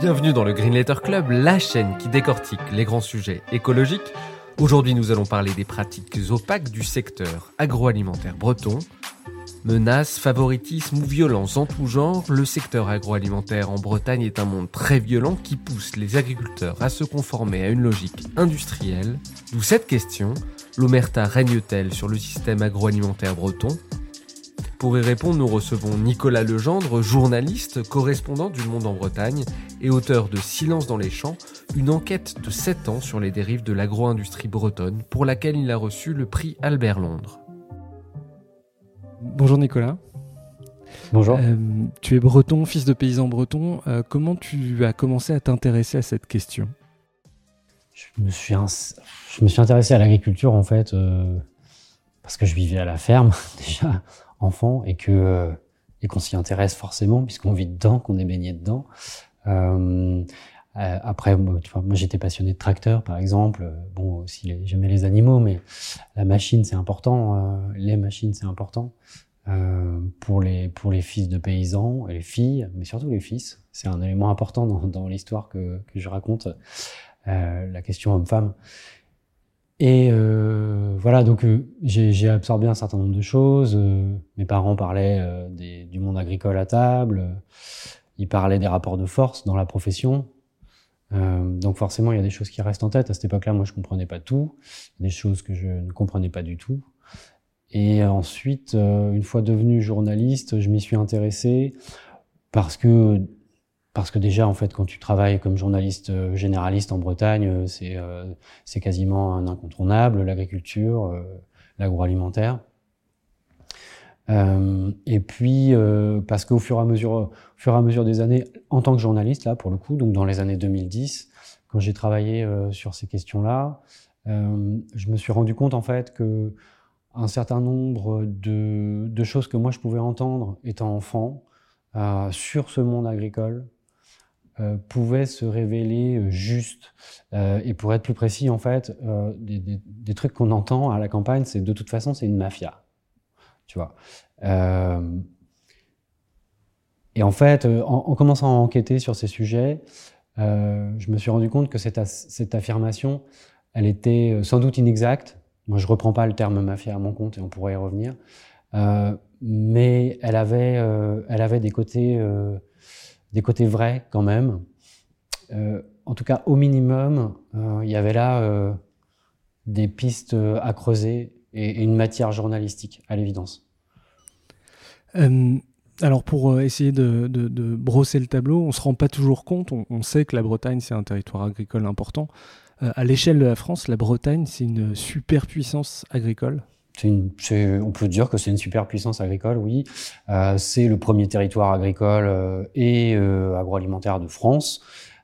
Bienvenue dans le Green Letter Club, la chaîne qui décortique les grands sujets écologiques. Aujourd'hui, nous allons parler des pratiques opaques du secteur agroalimentaire breton. Menaces, favoritisme ou violence en tout genre, le secteur agroalimentaire en Bretagne est un monde très violent qui pousse les agriculteurs à se conformer à une logique industrielle. D'où cette question, l'omerta règne-t-elle sur le système agroalimentaire breton? Pour y répondre, nous recevons Nicolas Legendre, journaliste, correspondant du Monde en Bretagne et auteur de Silence dans les champs, une enquête de 7 ans sur les dérives de l'agro-industrie bretonne, pour laquelle il a reçu le prix Albert Londres. Bonjour Nicolas. Bonjour. Euh, tu es breton, fils de paysan breton. Euh, comment tu as commencé à t'intéresser à cette question? Je me, suis je me suis intéressé à l'agriculture en fait euh, parce que je vivais à la ferme déjà enfant et que euh, et qu'on s'y intéresse forcément puisqu'on vit dedans, qu'on est baigné dedans. Euh, euh après, moi, j'étais passionné de tracteurs, par exemple. Bon, aussi, j'aimais les animaux, mais la machine, c'est important. Euh, les machines, c'est important euh, pour les pour les fils de paysans et les filles, mais surtout les fils. C'est un élément important dans, dans l'histoire que, que je raconte. la question homme-femme. Et euh, voilà, donc euh, j'ai absorbé un certain nombre de choses. Euh, mes parents parlaient euh, du monde agricole à table. ils parlaient des rapports de force dans la profession. donc forcément, il y a des choses qui restent en tête. À cette époque-là, moi, je comprenais pas tout. Des choses que je ne comprenais pas du tout. Et ensuite, une fois devenu journaliste, je m'y suis intéressé parce que parce que déjà, en fait, quand tu travailles comme journaliste euh, généraliste en Bretagne, euh, c'est euh, quasiment un incontournable, l'agriculture, l'agroalimentaire. Euh, et puis euh, parce qu'au fur et à mesure, fur et à mesure des années, en tant que journaliste là pour le coup, donc dans les années 2010, quand j'ai travaillé euh, sur ces questions-là, je me suis rendu compte en fait que un certain nombre de, de choses que moi je pouvais entendre étant enfant sur ce monde agricole, euh, pouvait se révéler euh, juste. Euh, et pour être plus précis, en fait, des, trucs qu'on entend à la campagne, c'est de toute façon, c'est une mafia. Tu vois. Et en fait, en, en, commençant à enquêter sur ces sujets, je me suis rendu compte que cette, affirmation, elle était sans doute inexacte. Moi, je reprends pas le terme mafia à mon compte et on pourrait y revenir. mais elle avait, elle avait des côtés des côtés vrais quand même. Euh, en tout cas, au minimum, euh, il y avait là euh, des pistes à creuser et, une matière journalistique, à l'évidence. alors pour essayer de, brosser le tableau, on ne se rend pas toujours compte, on, on sait que la Bretagne, c'est un territoire agricole important. à l'échelle de la France, la Bretagne, c'est une superpuissance agricole une, on peut dire que c'est une super puissance agricole, oui. Euh, c'est le premier territoire agricole euh, et euh, agroalimentaire de France.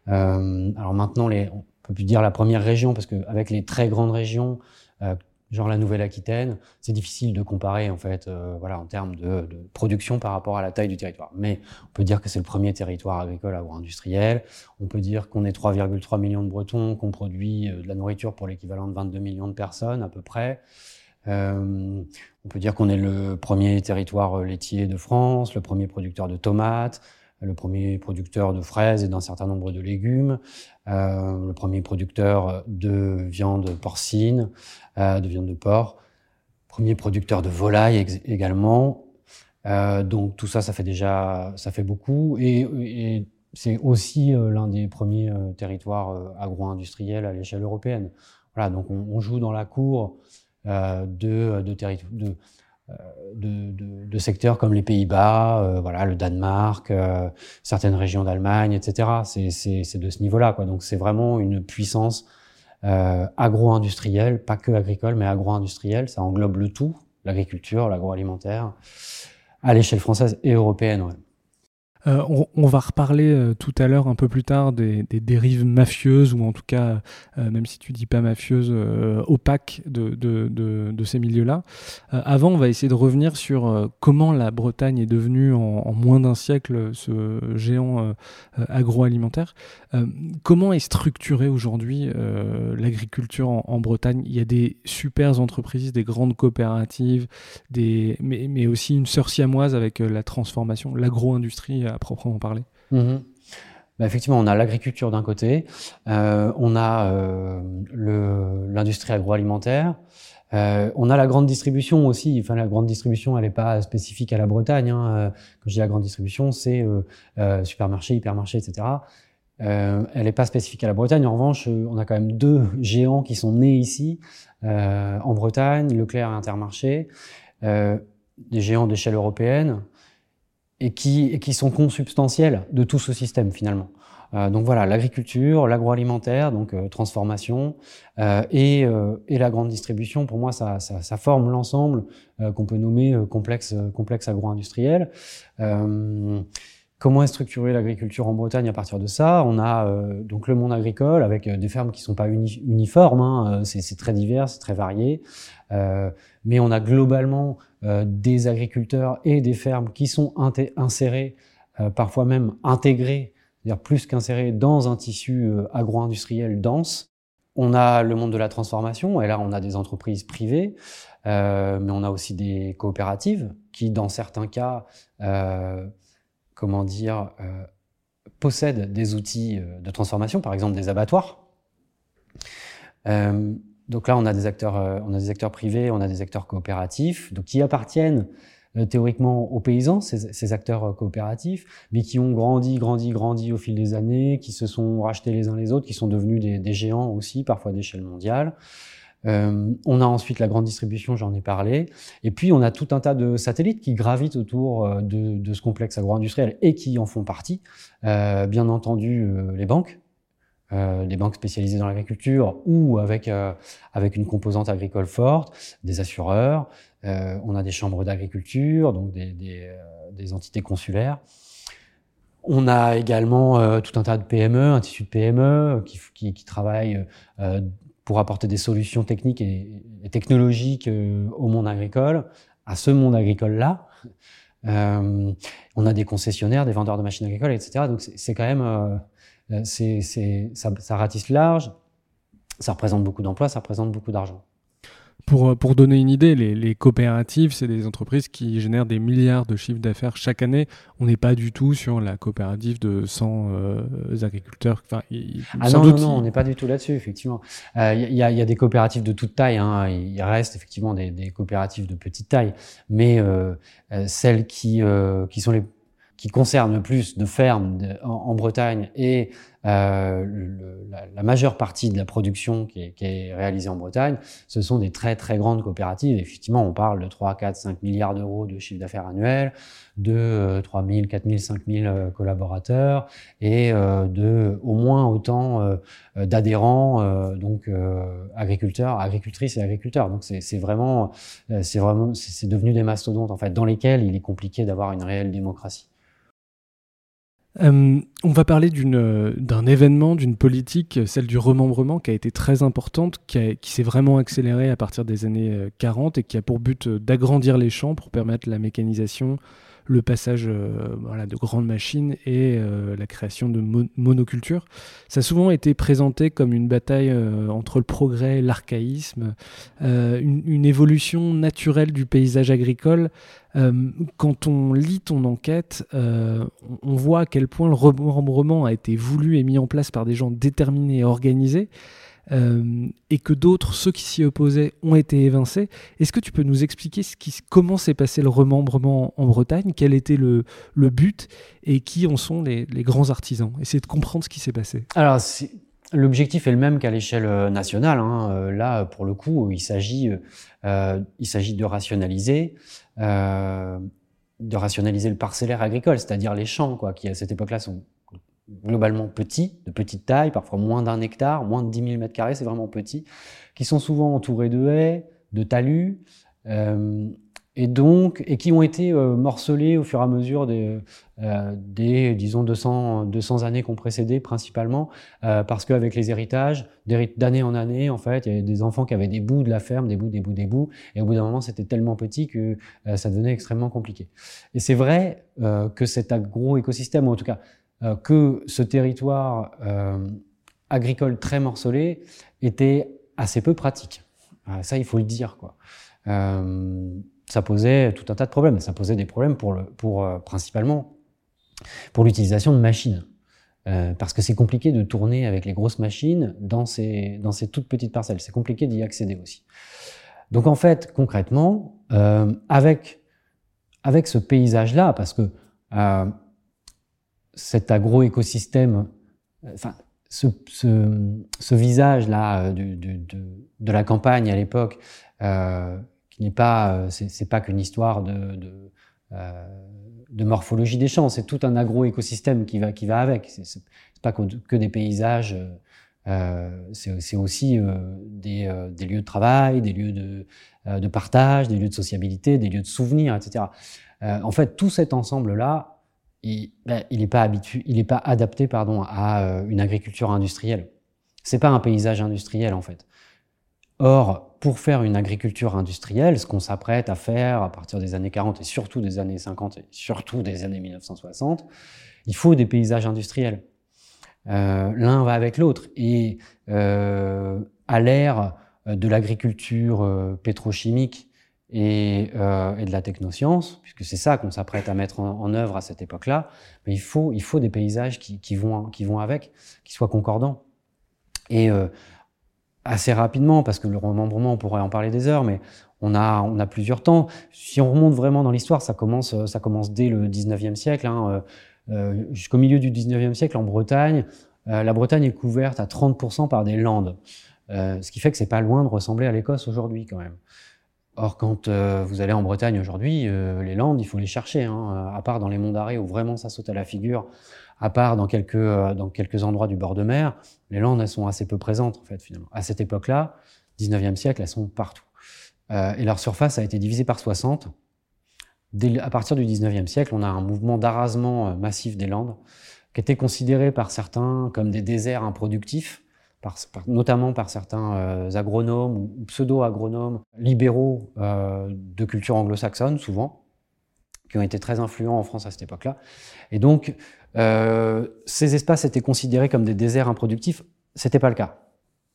Euh, alors maintenant, les, on peut plus dire la première région parce qu'avec les très grandes régions, euh, genre la Nouvelle-Aquitaine, c'est difficile de comparer en fait, euh, voilà, en termes de, de, production par rapport à la taille du territoire. Mais on peut dire que c'est le premier territoire agricole agro-industriel. On peut dire qu'on est 3,3 millions de Bretons, qu'on produit de la nourriture pour l'équivalent de 22 millions de personnes à peu près. Euh, on peut dire qu'on est le premier territoire euh, laitier de France, le premier producteur de tomates, le premier producteur de fraises et d'un certain nombre de légumes, euh, le premier producteur de viande porcine, de viande de porc, premier producteur de volaille également. Donc tout ça, ça fait déjà, ça fait beaucoup et, c'est aussi l'un des premiers territoires agro-industriels à l'échelle européenne. Voilà, donc on, joue dans la cour de, de, de, euh, de, de, de, secteurs comme les Pays-Bas, euh, voilà, le Danemark, euh, certaines régions d'Allemagne, etc. C'est de ce niveau-là. Donc c'est vraiment une puissance euh, agro-industrielle, pas que agricole, mais agro-industrielle. Ça englobe le tout, l'agriculture, l'agroalimentaire, à l'échelle française et européenne. Ouais. Euh, on, va reparler euh, tout à l'heure, un peu plus tard, des, dérives mafieuses, ou en tout cas, euh, même si tu dis pas mafieuses, opaques de, ces milieux-là. avant, on va essayer de revenir sur comment la Bretagne est devenue en, moins d'un siècle ce géant agroalimentaire. comment est structurée aujourd'hui l'agriculture en, Bretagne? Il y a des super entreprises, des grandes coopératives, des, mais, mais aussi une sœur siamoise avec la transformation, l'agro-industrie à proprement parler mhm. bah, Effectivement, on a l'agriculture d'un côté, euh, on a euh, l'industrie agroalimentaire, euh, on a la grande distribution aussi. Enfin, la grande distribution, elle n'est pas spécifique à la Bretagne. Hein. Quand je dis la grande distribution, c'est supermarché, hypermarché, etc. elle n'est pas spécifique à la Bretagne. En revanche, on a quand même deux géants qui sont nés ici, en Bretagne, Leclerc et Intermarché, des géants d'échelle européenne et qui, qui sont consubstantiels de tout ce système finalement. Euh, donc voilà, l'agriculture, l'agroalimentaire, donc euh, transformation, euh, et, euh, et, la grande distribution, pour moi, ça, ça, ça forme l'ensemble euh, qu'on peut nommer complexe, complexe agro-industriel. Comment est structurée l'agriculture en Bretagne à partir de ça? On a donc le monde agricole avec des fermes qui sont pas uniformes, hein, c'est très divers, c'est très varié, mais on a globalement euh, des agriculteurs et des fermes qui sont insérés, euh, parfois même intégrés, c'est-à-dire plus qu'insérés dans un tissu euh, agro-industriel dense. On a le monde de la transformation, et là on a des entreprises privées, mais on a aussi des coopératives qui, dans certains cas, comment dire, possèdent des outils de transformation, par exemple des abattoirs. Donc là, on a des acteurs, euh, on a des acteurs privés, on a des acteurs coopératifs, donc qui appartiennent euh, théoriquement aux paysans, ces, acteurs euh, coopératifs, mais qui ont grandi, grandi, grandi au fil des années, qui se sont rachetés les uns les autres, qui sont devenus des, géants aussi, parfois d'échelle mondiale. On a ensuite la grande distribution, j'en ai parlé, et puis on a tout un tas de satellites qui gravitent autour de, ce complexe agro-industriel et qui en font partie. bien entendu, les banques, euh, des banques spécialisées dans l'agriculture ou avec, euh, avec une composante agricole forte, des assureurs, euh, on a des chambres d'agriculture, donc des, euh, entités consulaires. On a également tout un tas de PME, un tissu de PME qui, travaillent pour apporter des solutions techniques et, technologiques au monde agricole, à ce monde agricole-là. on a des concessionnaires, des vendeurs de machines agricoles, etc. Donc c'est quand même euh, ça ratisse large, ça représente beaucoup d'emplois, ça représente beaucoup d'argent. Pour, euh, pour, donner une idée, les, les coopératives, c'est des entreprises qui génèrent des milliards de chiffres d'affaires chaque année. On n'est pas du tout sur la coopérative de 100 euh, agriculteurs. Enfin, ah non, non, non, on n'est pas du tout là-dessus, effectivement. Il euh, y, a, y, a, des coopératives de toute taille. Hein. Il reste effectivement des, des, coopératives de petite taille. Mais euh, celles qui, qui sont les qui concerne le plus de fermes en, Bretagne et euh, le, la, la, majeure partie de la production qui est, qui est, réalisée en Bretagne, ce sont des très très grandes coopératives. Effectivement, on parle de 3, 4, 5 milliards d'euros de chiffre d'affaires annuel, de euh, 3 000, 4 000, 5 000 collaborateurs et euh, de au moins autant euh, d'adhérents, euh, donc euh, agriculteurs, agricultrices et agriculteurs. Donc c'est vraiment, c'est vraiment, c'est devenu des mastodontes en fait, dans lesquels il est compliqué d'avoir une réelle démocratie. Euh, on va parler euh, d'un événement, d'une politique, celle du remembrement, qui a été très importante, qui, s'est vraiment accélérée à partir des années 40 euh, et qui a pour but d'agrandir les champs pour permettre la mécanisation, le passage euh, voilà, de grandes machines et euh, la création de monocultures. Ça a souvent été présenté comme une bataille euh, entre le progrès et l'archaïsme, une, une, évolution naturelle du paysage agricole. quand on lit ton enquête, on voit à quel point le remembrement a été voulu et mis en place par des gens déterminés et organisés. Euh, et que d'autres, ceux qui s'y opposaient, ont été évincés. Est-ce que tu peux nous expliquer ce qui, comment s'est passé le remembrement en Bretagne, quel était le, le but? Et qui en sont les, les grands artisans? Essayer de comprendre ce qui s'est passé. Alors, L'objectif est le même qu'à l'échelle euh, nationale. Hein. Euh, là, pour le coup, il s'agit, il s'agit de rationaliser, de rationaliser le parcellaire agricole, c'est-à-dire les champs, quoi, qui à cette époque-là sont globalement petits, de petite taille, parfois moins d'un hectare, moins de 10 000 mètres carrés, c'est vraiment petit, qui sont souvent entourés de haies, de talus, euh, et donc et qui ont été euh, morcelés au fur et à mesure des, euh, des disons 200 200 années qui ont précédé principalement parce qu'avec les héritages d'année en année en fait il y avait des enfants qui avaient des bouts de la ferme des bouts des bouts des bouts et au bout d'un moment c'était tellement petit que ça devenait extrêmement compliqué. Et c'est vrai que cet agro écosystème ou en tout cas que ce territoire agricole très morcelé était assez peu pratique ça il faut le dire quoi ça posait tout un tas de problèmes. Ça posait des problèmes pour, le, pour euh, principalement pour l'utilisation de machines. Euh, parce que c'est compliqué de tourner avec les grosses machines dans ces, dans ces toutes petites parcelles. C'est compliqué d'y accéder aussi. Donc en fait, concrètement, euh, avec, avec ce paysage-là, parce que euh, cet agro-écosystème, enfin, ce, visage-là de, de, la campagne à l'époque, euh, n'est pas, euh, c'est pas qu'une histoire de, euh, morphologie des champs, c'est tout un agro-écosystème qui va, qui va avec. C'est pas que, des paysages, euh, c'est aussi euh, des, euh, des, lieux de travail, des lieux de, de, partage, des lieux de sociabilité, des lieux de souvenirs, etc. en fait, tout cet ensemble-là, il n'est ben, pas habitué, il n'est pas adapté, pardon, à une agriculture industrielle. C'est pas un paysage industriel en fait. Or, pour faire une agriculture industrielle, ce qu'on s'apprête à faire à partir des années 40 et surtout des années 50 et surtout des années 1960, il faut des paysages industriels. Euh, L'un va avec l'autre. Et euh, à l'ère de l'agriculture euh, pétrochimique et, euh, et, de la technoscience, puisque c'est ça qu'on s'apprête à mettre en, œuvre à cette époque-là, il faut, il faut des paysages qui, vont, qui vont avec, qui soient concordants. Et euh, assez rapidement, parce que le remembrement, on pourrait en parler des heures, mais on a, on a plusieurs temps. Si on remonte vraiment dans l'histoire, ça commence, ça commence dès le 19e siècle. Hein, euh, Jusqu'au milieu du 19e siècle, en Bretagne, la Bretagne est couverte à 30% par des landes. Ce qui fait que c'est pas loin de ressembler à l'Écosse aujourd'hui quand même. Or, quand euh, vous allez en Bretagne aujourd'hui, euh, les landes, il faut les chercher, hein, à part dans les monts d'arrêt où vraiment ça saute à la figure, à part dans quelques, euh, dans quelques endroits du bord de mer, les landes, elles sont assez peu présentes, en fait, finalement. À cette époque-là, 19e siècle, elles sont partout. et leur surface a été divisée par 60. Dès, à partir du 19e siècle, on a un mouvement d'arasement massif des landes, qui était considéré par certains comme des déserts improductifs, notamment par certains euh, agronomes ou pseudo-agronomes libéraux euh, de culture anglo-saxonne, souvent, qui ont été très influents en France à cette époque-là. Et donc, euh, ces espaces étaient considérés comme des déserts improductifs. C'était pas le cas.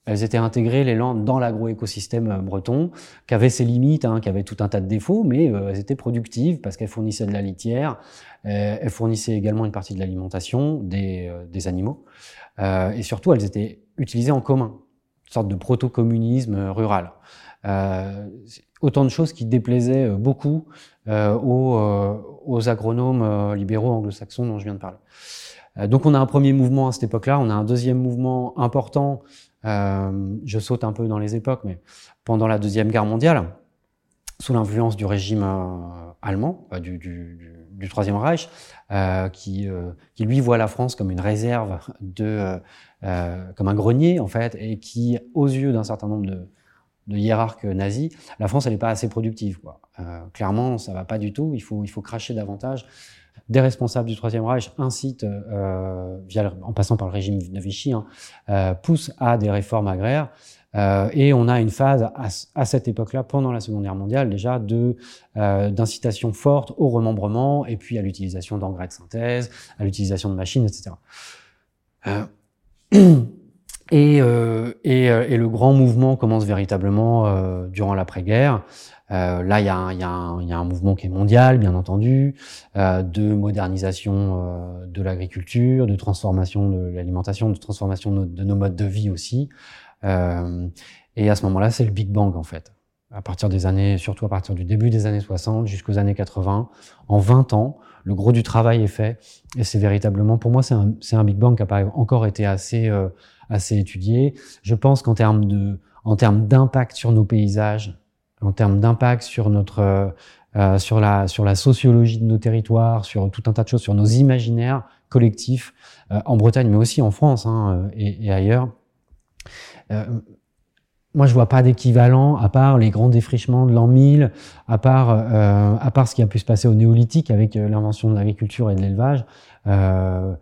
Elles étaient intégrées, les landes, dans l'agro-écosystème breton, qui avait ses limites, hein, qui avait tout un tas de défauts, mais elles étaient productives parce qu'elles fournissaient de la litière, elles fournissaient également une partie de l'alimentation des, des, animaux, et surtout, elles étaient utilisées en commun, une sorte de proto-communisme rural. autant de choses qui déplaisaient beaucoup aux, agronomes libéraux anglo-saxons dont je viens de parler. donc on a un premier mouvement à cette époque-là, on a un deuxième mouvement important euh, je saute un peu dans les époques, mais pendant la Deuxième Guerre mondiale, sous l'influence du régime euh, allemand, euh, du, Troisième Reich, euh, qui, euh, qui, lui voit la France comme une réserve de, comme un grenier en fait, et qui, aux yeux d'un certain nombre de, de hiérarques nazis, la France elle n'est pas assez productive. Clairement, ça va pas du tout. Il faut, il faut cracher davantage des responsables du Troisième Reich incitent, euh, en passant par le régime de Vichy, hein, euh, poussent à des réformes agraires. Euh, et on a une phase à, cette époque-là, pendant la Seconde Guerre mondiale, déjà de euh, d'incitation forte au remembrement et puis à l'utilisation d'engrais de synthèse, à l'utilisation de machines, etc. Euh, et, euh, et, euh, et, le grand mouvement commence véritablement durant l'après-guerre là, il y, y, y, a un mouvement qui est mondial, bien entendu, de modernisation de l'agriculture, de transformation de l'alimentation, de transformation de, nos modes de vie aussi. Euh, et à ce moment-là, c'est le Big Bang en fait. À partir des années, surtout à partir du début des années 60 jusqu'aux années 80, en 20 ans, le gros du travail est fait. Et c'est véritablement, pour moi, c'est un, Big Bang qui n'a pas encore été assez, euh, assez étudié. Je pense qu'en termes de, en termes d'impact sur nos paysages, en termes d'impact sur notre euh, sur la sociologie de nos territoires, sur tout un tas de choses, sur nos imaginaires collectifs en Bretagne, mais aussi en France hein, et, ailleurs. Moi, je vois pas d'équivalent à part les grands défrichements de l'an 1000, à part, euh, à part ce qui a pu se passer au néolithique avec euh, l'invention de l'agriculture et de l'élevage. Euh,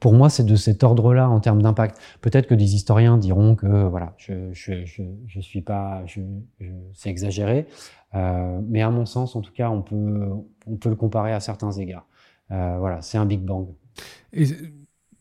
pour moi, c'est de cet ordre-là en termes d'impact. Peut-être que des historiens diront que voilà, je je, je, je suis pas, c'est exagéré, euh, mais à mon sens, en tout cas, on peut on peut le comparer à certains égards. Euh, voilà, c'est un Big Bang.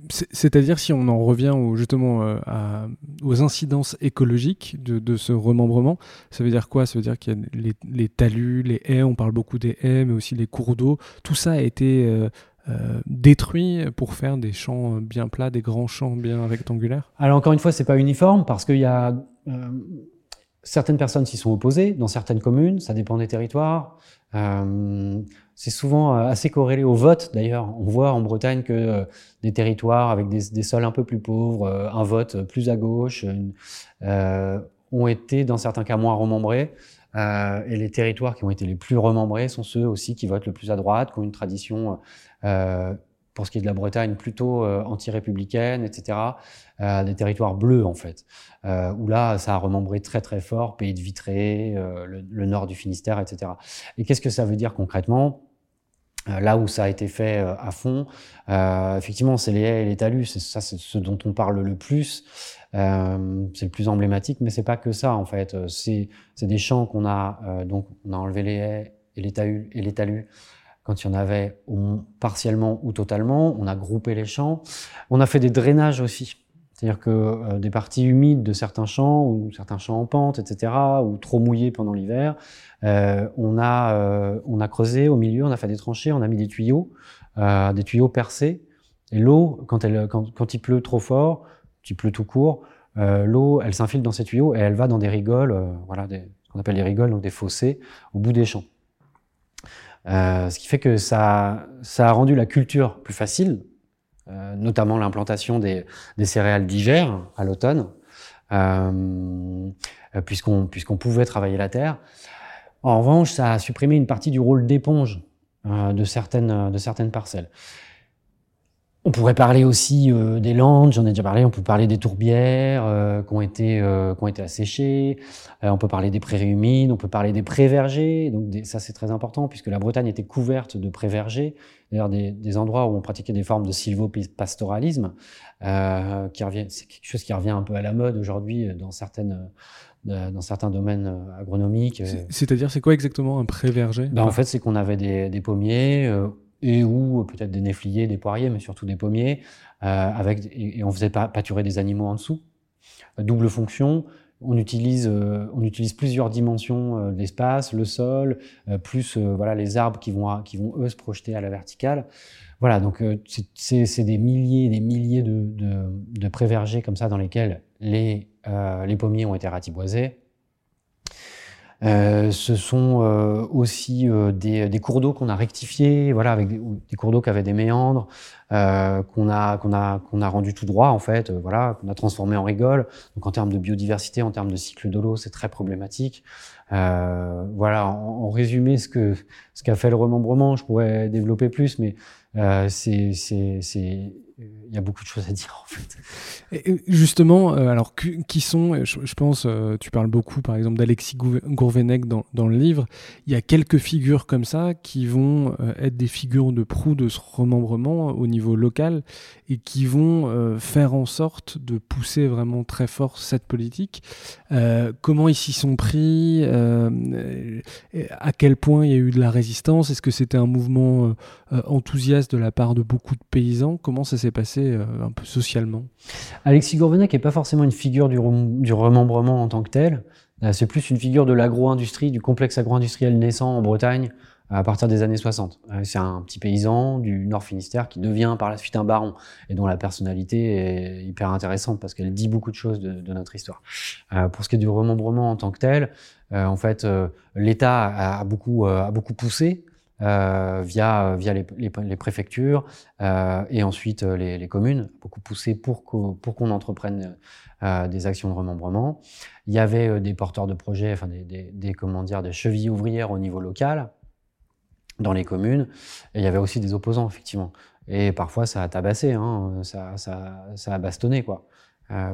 C'est-à-dire si on en revient justement euh, aux incidences écologiques de, ce remembrement, ça veut dire quoi? Ça veut dire qu'il y a les, talus, les haies, on parle beaucoup des haies, mais aussi les cours d'eau. Tout ça a été euh, euh, détruit pour faire des champs bien plats, des grands champs bien rectangulaires? Alors encore une fois, c'est pas uniforme parce qu'il y a certaines personnes s'y sont opposées dans certaines communes, ça dépend des territoires. C'est souvent euh, assez corrélé au vote, d'ailleurs. On voit en Bretagne que euh, des territoires avec des, sols un peu plus pauvres, euh, un vote plus à gauche, ont été, dans certains cas, moins remembrés. et les territoires qui ont été les plus remembrés sont ceux aussi qui votent le plus à droite, qui ont une tradition pour ce qui est de la Bretagne, plutôt anti-républicaine, etc. Euh, des territoires bleus, en fait, euh, où là, ça a remembré très très fort, pays de Vitré, le, le, nord du Finistère, etc. Et qu'est-ce que ça veut dire concrètement? Euh, là où ça a été fait euh, à fond, euh, effectivement, c'est les haies et les talus, c'est ça, c'est ce dont on parle le plus. Euh, c'est le plus emblématique, mais c'est pas que ça en fait. C'est c'est des champs qu'on a donc on a enlevé les haies et les talus et les talus quand il y en avait partiellement ou totalement. On a groupé les champs. On a fait des drainages aussi. C'est-à-dire que euh, des parties humides de certains champs, ou certains champs en pente, etc., ou trop mouillés pendant l'hiver, euh, on, a, euh, on a creusé au milieu, on a fait des tranchées, on a mis des tuyaux, euh, des tuyaux percés. Et l'eau, quand, elle, quand, quand il pleut trop fort, il pleut tout court, euh, l'eau, elle s'infile dans ces tuyaux et elle va dans des rigoles, voilà, des, qu'on appelle les rigoles, donc des fossés, au bout des champs. Ce qui fait que ça, ça a rendu la culture plus facile, euh, notamment l'implantation des, des, céréales d'hiver à l'automne, euh, puisqu'on puisqu'on pouvait travailler la terre. En revanche, ça a supprimé une partie du rôle d'éponge euh, de certaines de certaines parcelles. On pourrait parler aussi euh, des landes, j'en ai déjà parlé. On peut parler des tourbières euh, qui ont été euh, qui ont été asséchées. on peut parler des prairies humides. On peut parler des prés vergers. Donc ça c'est très important puisque la Bretagne était couverte de prés vergers. D'ailleurs des, des, endroits où on pratiquait des formes de silvopastoralisme, qui revient, c'est quelque chose qui revient un peu à la mode aujourd'hui dans certaines dans certains domaines agronomiques. C'est-à-dire, c'est quoi exactement un pré verger ben, En fait, c'est qu'on avait des, des pommiers et ou peut-être des néfliers, des poiriers, mais surtout des pommiers, euh, avec, et, on faisait pâturer des animaux en dessous. Double fonction, on utilise, euh, on utilise plusieurs dimensions euh, l'espace, le sol, euh, plus euh, voilà les arbres qui vont, qui vont eux se projeter à la verticale. Voilà, donc c'est des milliers, des milliers de, de, de prévergers comme ça dans lesquels les, les pommiers ont été ratiboisés. Euh, ce sont euh, aussi euh, des, des, cours d'eau qu'on a rectifiés, voilà, avec des, cours d'eau qui avaient des méandres, euh, qu'on a qu'on a qu'on a rendu tout droit en fait, voilà, qu'on a transformé en rigole. Donc en termes de biodiversité, en termes de cycle de l'eau, c'est très problématique. voilà, en, résumé, ce que ce qu'a fait le remembrement, je pourrais développer plus, mais c'est il y a beaucoup de choses à dire en fait. Justement, euh, alors qui sont, je, je pense, euh, tu parles beaucoup par exemple d'Alexis Gourvenec dans, dans, le livre, il y a quelques figures comme ça qui vont euh, être des figures de proue de ce remembrement au niveau local et qui vont euh, faire en sorte de pousser vraiment très fort cette politique. Euh, comment ils s'y sont pris À quel point il y a eu de la résistance? Est-ce que c'était un mouvement enthousiaste de la part de beaucoup de paysans? Comment ça passé euh, un peu socialement Alexis Gourvenec n'est pas forcément une figure du, remembrement en tant que tel. Euh, c'est plus une figure de l'agro-industrie, du complexe agro-industriel naissant en Bretagne à partir des années 60. Euh, c'est un petit paysan du Nord Finistère qui devient par la suite un baron et dont la personnalité est hyper intéressante parce qu'elle dit beaucoup de choses de, notre histoire. Euh, pour ce qui est du remembrement en tant que tel, euh, en fait, l'État a, a, beaucoup, poussé euh, via, via les, préfectures euh, et ensuite euh, les, communes, beaucoup poussé pour qu'on entreprenne euh, des actions de remembrement. Il y avait euh, des porteurs de projets, enfin des, des, des, comment dire, des chevilles ouvrières au niveau local dans les communes. Et il y avait aussi des opposants, effectivement. Et parfois, ça a tabassé, hein, ça, ça, ça a bastonné, quoi.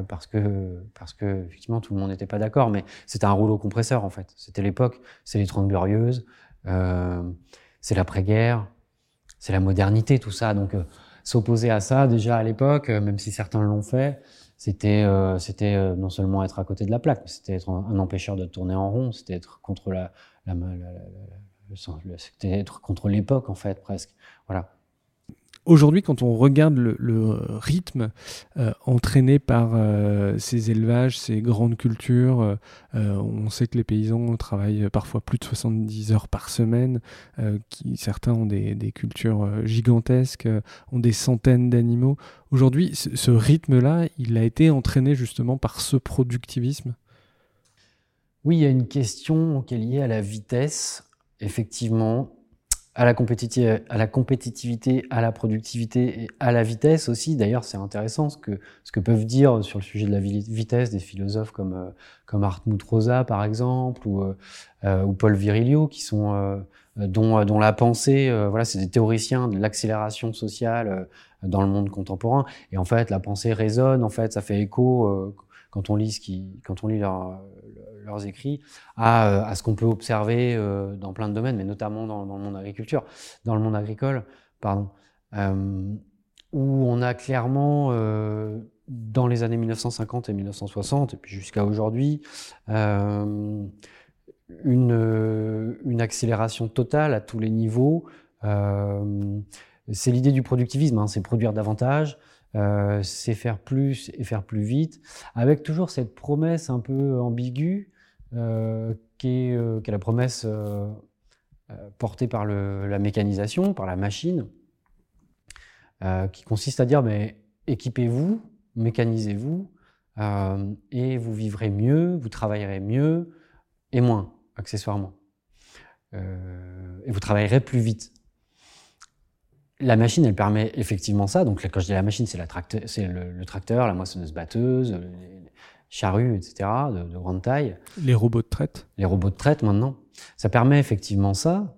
parce que parce que effectivement tout le monde n'était pas d'accord, mais c'était un rouleau compresseur en fait. C'était l'époque, c'est les Trente Glorieuses, c'est l'après-guerre, c'est la modernité, tout ça. Donc s'opposer à ça déjà à l'époque, même si certains l'ont fait, c'était c'était non seulement être à côté de la plaque, c'était être un, empêcheur de tourner en rond, c'était être contre la, la, la, la c'était être contre l'époque en fait presque. Voilà. Aujourd'hui, quand on regarde le, rythme euh, entraîné par euh, ces élevages, ces grandes cultures, euh, on sait que les paysans travaillent parfois plus de 70 heures par semaine, certains ont des, cultures gigantesques, ont des centaines d'animaux. Aujourd'hui, ce rythme-là, il a été entraîné justement par ce productivisme? Oui, il y a une question qui est liée à la vitesse. Effectivement, à la, compétitivité, à la productivité et à la vitesse aussi. D'ailleurs, c'est intéressant ce que, peuvent dire sur le sujet de la vitesse des philosophes comme, euh, comme Hartmut Rosa, par exemple, ou, euh, euh, Paul Virilio, qui sont, dont, dont la pensée, voilà, c'est des théoriciens de l'accélération sociale dans le monde contemporain. Et en fait, la pensée résonne, en fait, ça fait écho quand on lit, leur, leurs écrits à, euh, à ce qu'on peut observer euh, dans plein de domaines, mais notamment dans, le monde agriculture, dans le monde agricole, pardon, euh, où on a clairement dans les années 1950 et 1960, et puis jusqu'à aujourd'hui, euh, une, une, accélération totale à tous les niveaux. Euh, c'est l'idée du productivisme, hein, c'est produire davantage, euh, c'est faire plus et faire plus vite, avec toujours cette promesse un peu ambiguë euh, qui, est, euh, qui, est, la promesse portée par la mécanisation, par la machine, qui consiste à dire mais équipez-vous, mécanisez-vous, et vous vivrez mieux, vous travaillerez mieux et moins, accessoirement. et vous travaillerez plus vite la machine, elle permet effectivement ça. Donc, quand je dis la machine, c'est le, le, tracteur, la moissonneuse-batteuse, les charrues, etc., de, grande taille. Les robots de traite. Les robots de traite, maintenant. Ça permet effectivement ça.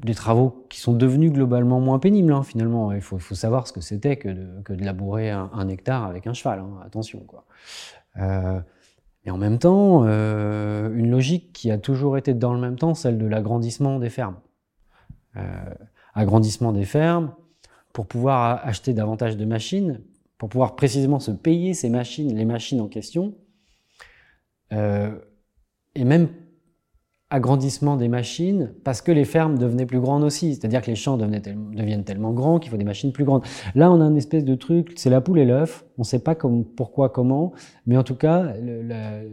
Des travaux qui sont devenus globalement moins pénibles, hein, finalement. Il faut, savoir ce que c'était que de, labourer un, hectare avec un cheval. Hein. Attention, quoi. Euh, et en même temps, euh, une logique qui a toujours été dans le même temps, celle de l'agrandissement des fermes. Euh, agrandissement des fermes, pour pouvoir acheter davantage de machines, pour pouvoir précisément se payer ces machines, les machines en question, euh, et même agrandissement des machines parce que les fermes devenaient plus grandes aussi. C'est-à-dire que les champs deviennent tellement grands qu'il faut des machines plus grandes. Là, on a une espèce de truc, c'est la poule et l'œuf. On ne sait pas pourquoi, comment, mais en tout cas,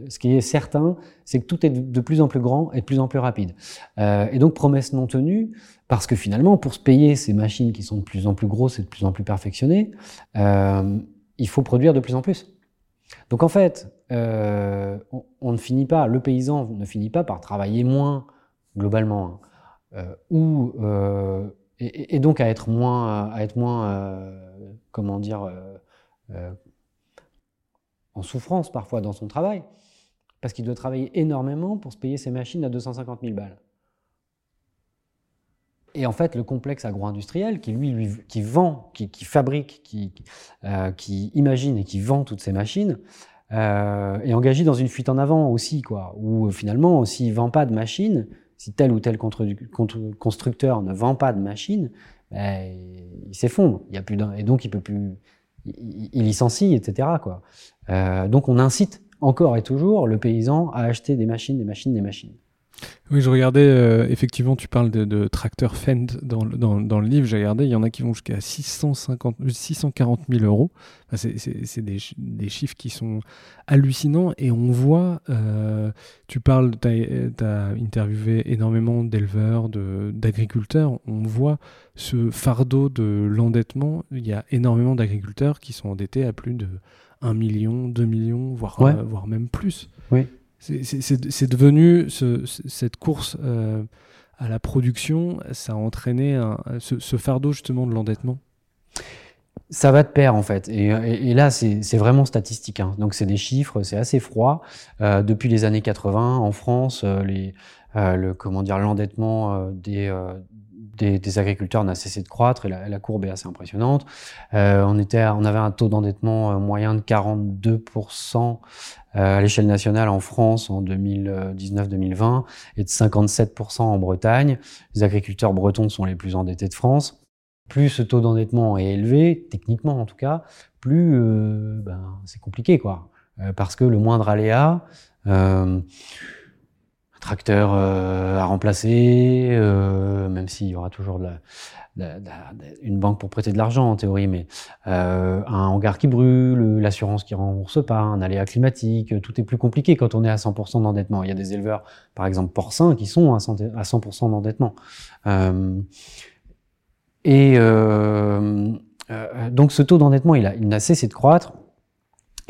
ce qui est certain, c'est que tout est de plus en plus grand et de plus en plus rapide. Euh, et donc, promesse non tenue, parce que finalement, pour se payer ces machines qui sont de plus en plus grosses et de plus en plus perfectionnées, euh, il faut produire de plus en plus. Donc en fait, euh, on, ne finit pas, le paysan ne finit pas par travailler moins globalement, hein, euh, ou euh, et, donc à être moins, à être moins, comment dire, en souffrance parfois dans son travail, parce qu'il doit travailler énormément pour se payer ses machines à 250 000 balles. Et en fait, le complexe agro-industriel, qui lui, qui vend, qui, fabrique, qui, qui, imagine et qui vend toutes ces machines, euh, est engagé dans une fuite en avant aussi, quoi. Où finalement, s'il vend pas de machines, si tel ou tel constructeur ne vend pas de machines, ben, il s'effondre. Il y a plus et donc il peut plus, il licencie, etc. Quoi. Euh, donc on incite encore et toujours le paysan à acheter des machines, des machines, des machines. Oui, je regardais, euh, effectivement, tu parles de, de tracteurs Fend dans, dans, dans, le livre, j'ai regardé, il y en a qui vont jusqu'à 650, 640 000 euros. c'est des, des, chiffres qui sont hallucinants et on voit, euh, tu parles, tu as, interviewé énormément d'éleveurs, d'agriculteurs, on voit ce fardeau de l'endettement. Il y a énormément d'agriculteurs qui sont endettés à plus de 1 million, 2 millions, voire, euh, voire même plus. Oui. C'est devenu cette course euh, à la production, ça a entraîné ce, fardeau justement de l'endettement ça va de pair en fait. Et, là, c'est vraiment statistique. Hein. Donc c'est des chiffres, c'est assez froid. Euh, depuis les années 80, en France, euh, le comment dire, l'endettement des, des, agriculteurs n'a cessé de croître et la, courbe est assez impressionnante. Euh, on, était, on avait un taux d'endettement moyen de 42% à l'échelle nationale en France en 2019-2020 et de 57% en Bretagne. Les agriculteurs bretons sont les plus endettés de France. Plus ce taux d'endettement est élevé, techniquement en tout cas, plus ben, c'est compliqué quoi. parce que le moindre aléa, tracteur euh, à remplacer, euh, même s'il y aura toujours de la, une banque pour prêter de l'argent en théorie, mais euh, un hangar qui brûle, l'assurance qui rembourse pas, un aléa climatique, tout est plus compliqué quand on est à 100% d'endettement. Il y a des éleveurs, par exemple porcins, qui sont à 100% d'endettement. et donc ce taux d'endettement, il, il n'a cessé de croître.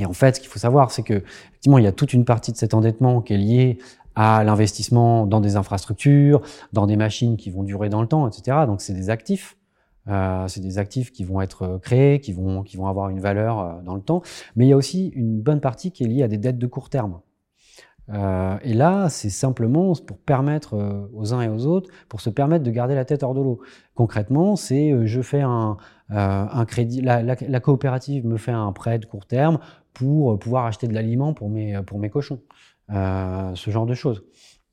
Et en fait, ce qu'il faut savoir, c'est que effectivement, il y a toute une partie de cet endettement qui est liée à l'investissement dans des infrastructures, dans des machines qui vont durer dans le temps, etc. Donc c'est des actifs. Euh, c'est des actifs qui vont être créés, qui vont, qui vont avoir une valeur euh, dans le temps. Mais il y a aussi une bonne partie qui est liée à des dettes de court terme. Euh, et là, c'est simplement pour permettre aux uns et aux autres, pour se permettre de garder la tête hors de l'eau. Concrètement, c'est je fais un, un crédit, la, la, la, coopérative me fait un prêt de court terme pour pouvoir acheter de l'aliment pour mes, pour mes cochons. Euh, ce genre de choses.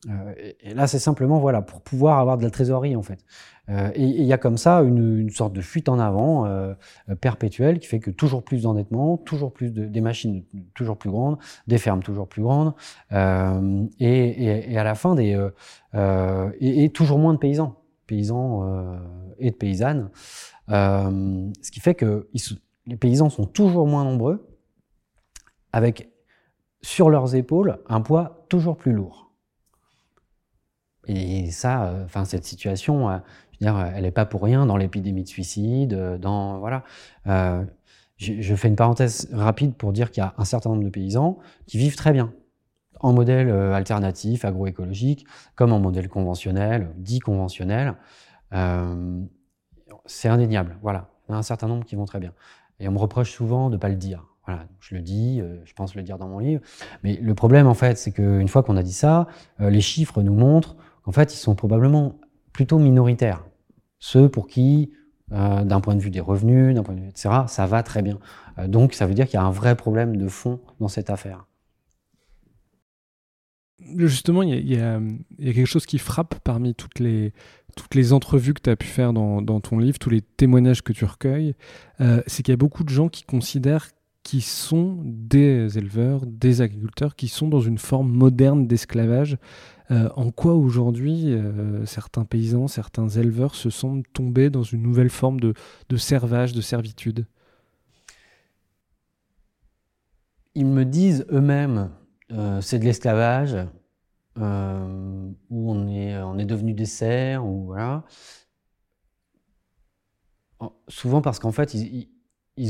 Euh, et, là, c'est simplement voilà pour pouvoir avoir de la trésorerie en fait. Euh, et il y a comme ça une, sorte de fuite en avant perpétuelle qui fait que toujours plus d'endettement, toujours plus de, des machines toujours plus grandes, des fermes toujours plus grandes, et, à la fin des et, toujours moins de paysans, paysans et de paysannes. ce qui fait que les paysans sont toujours moins nombreux, avec sur leurs épaules un poids toujours plus lourd. Et ça, euh, enfin cette situation, euh, elle n'est pas pour rien dans l'épidémie de suicide, euh, dans voilà. je, fais une parenthèse rapide pour dire qu'il y a un certain nombre de paysans qui vivent très bien en modèle alternatif, agroécologique, comme en modèle conventionnel, dit conventionnel. c'est indéniable. Voilà, il y a un certain nombre qui vont très bien. Et on me reproche souvent de ne pas le dire. Voilà, je le dis, euh, je pense le dire dans mon livre. Mais le problème, en fait, c'est qu'une fois qu'on a dit ça, euh, les chiffres nous montrent qu'en fait, ils sont probablement plutôt minoritaires. Ceux pour qui, euh, d'un point de vue des revenus, d'un point de vue, etc., ça va très bien. donc, ça veut dire qu'il y a un vrai problème de fond dans cette affaire. Justement, il y, a, quelque chose qui frappe parmi toutes les, toutes les entrevues que tu as pu faire dans, ton livre, tous les témoignages que tu recueilles, c'est qu'il y a beaucoup de gens qui considèrent qui sont des éleveurs, des agriculteurs, qui sont dans une forme moderne d'esclavage. Euh, en quoi aujourd'hui euh, certains paysans, certains éleveurs se sont tombés dans une nouvelle forme de, servage, de servitude? Ils me disent eux-mêmes, euh, c'est de l'esclavage, où on est, on est devenu des serfs, ou voilà. Souvent parce qu'en fait, ils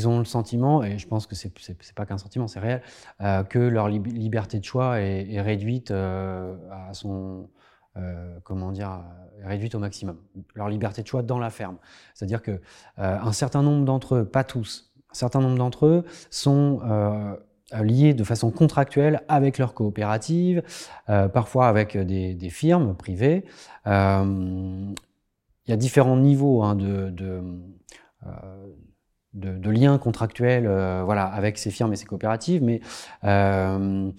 ont le sentiment, et je pense que c'est n'est pas qu'un sentiment, c'est réel, euh, que leur liberté de choix est, réduite euh, à son euh, comment dire réduite au maximum. Leur liberté de choix dans la ferme, c'est-à-dire que un certain nombre d'entre eux, pas tous, un certain nombre d'entre eux sont liés de façon contractuelle avec leur coopérative, parfois avec des, firmes privées. Il y a différents niveaux hein, de de, liens contractuels euh, voilà, avec ces firmes et ces coopératives, mais euh,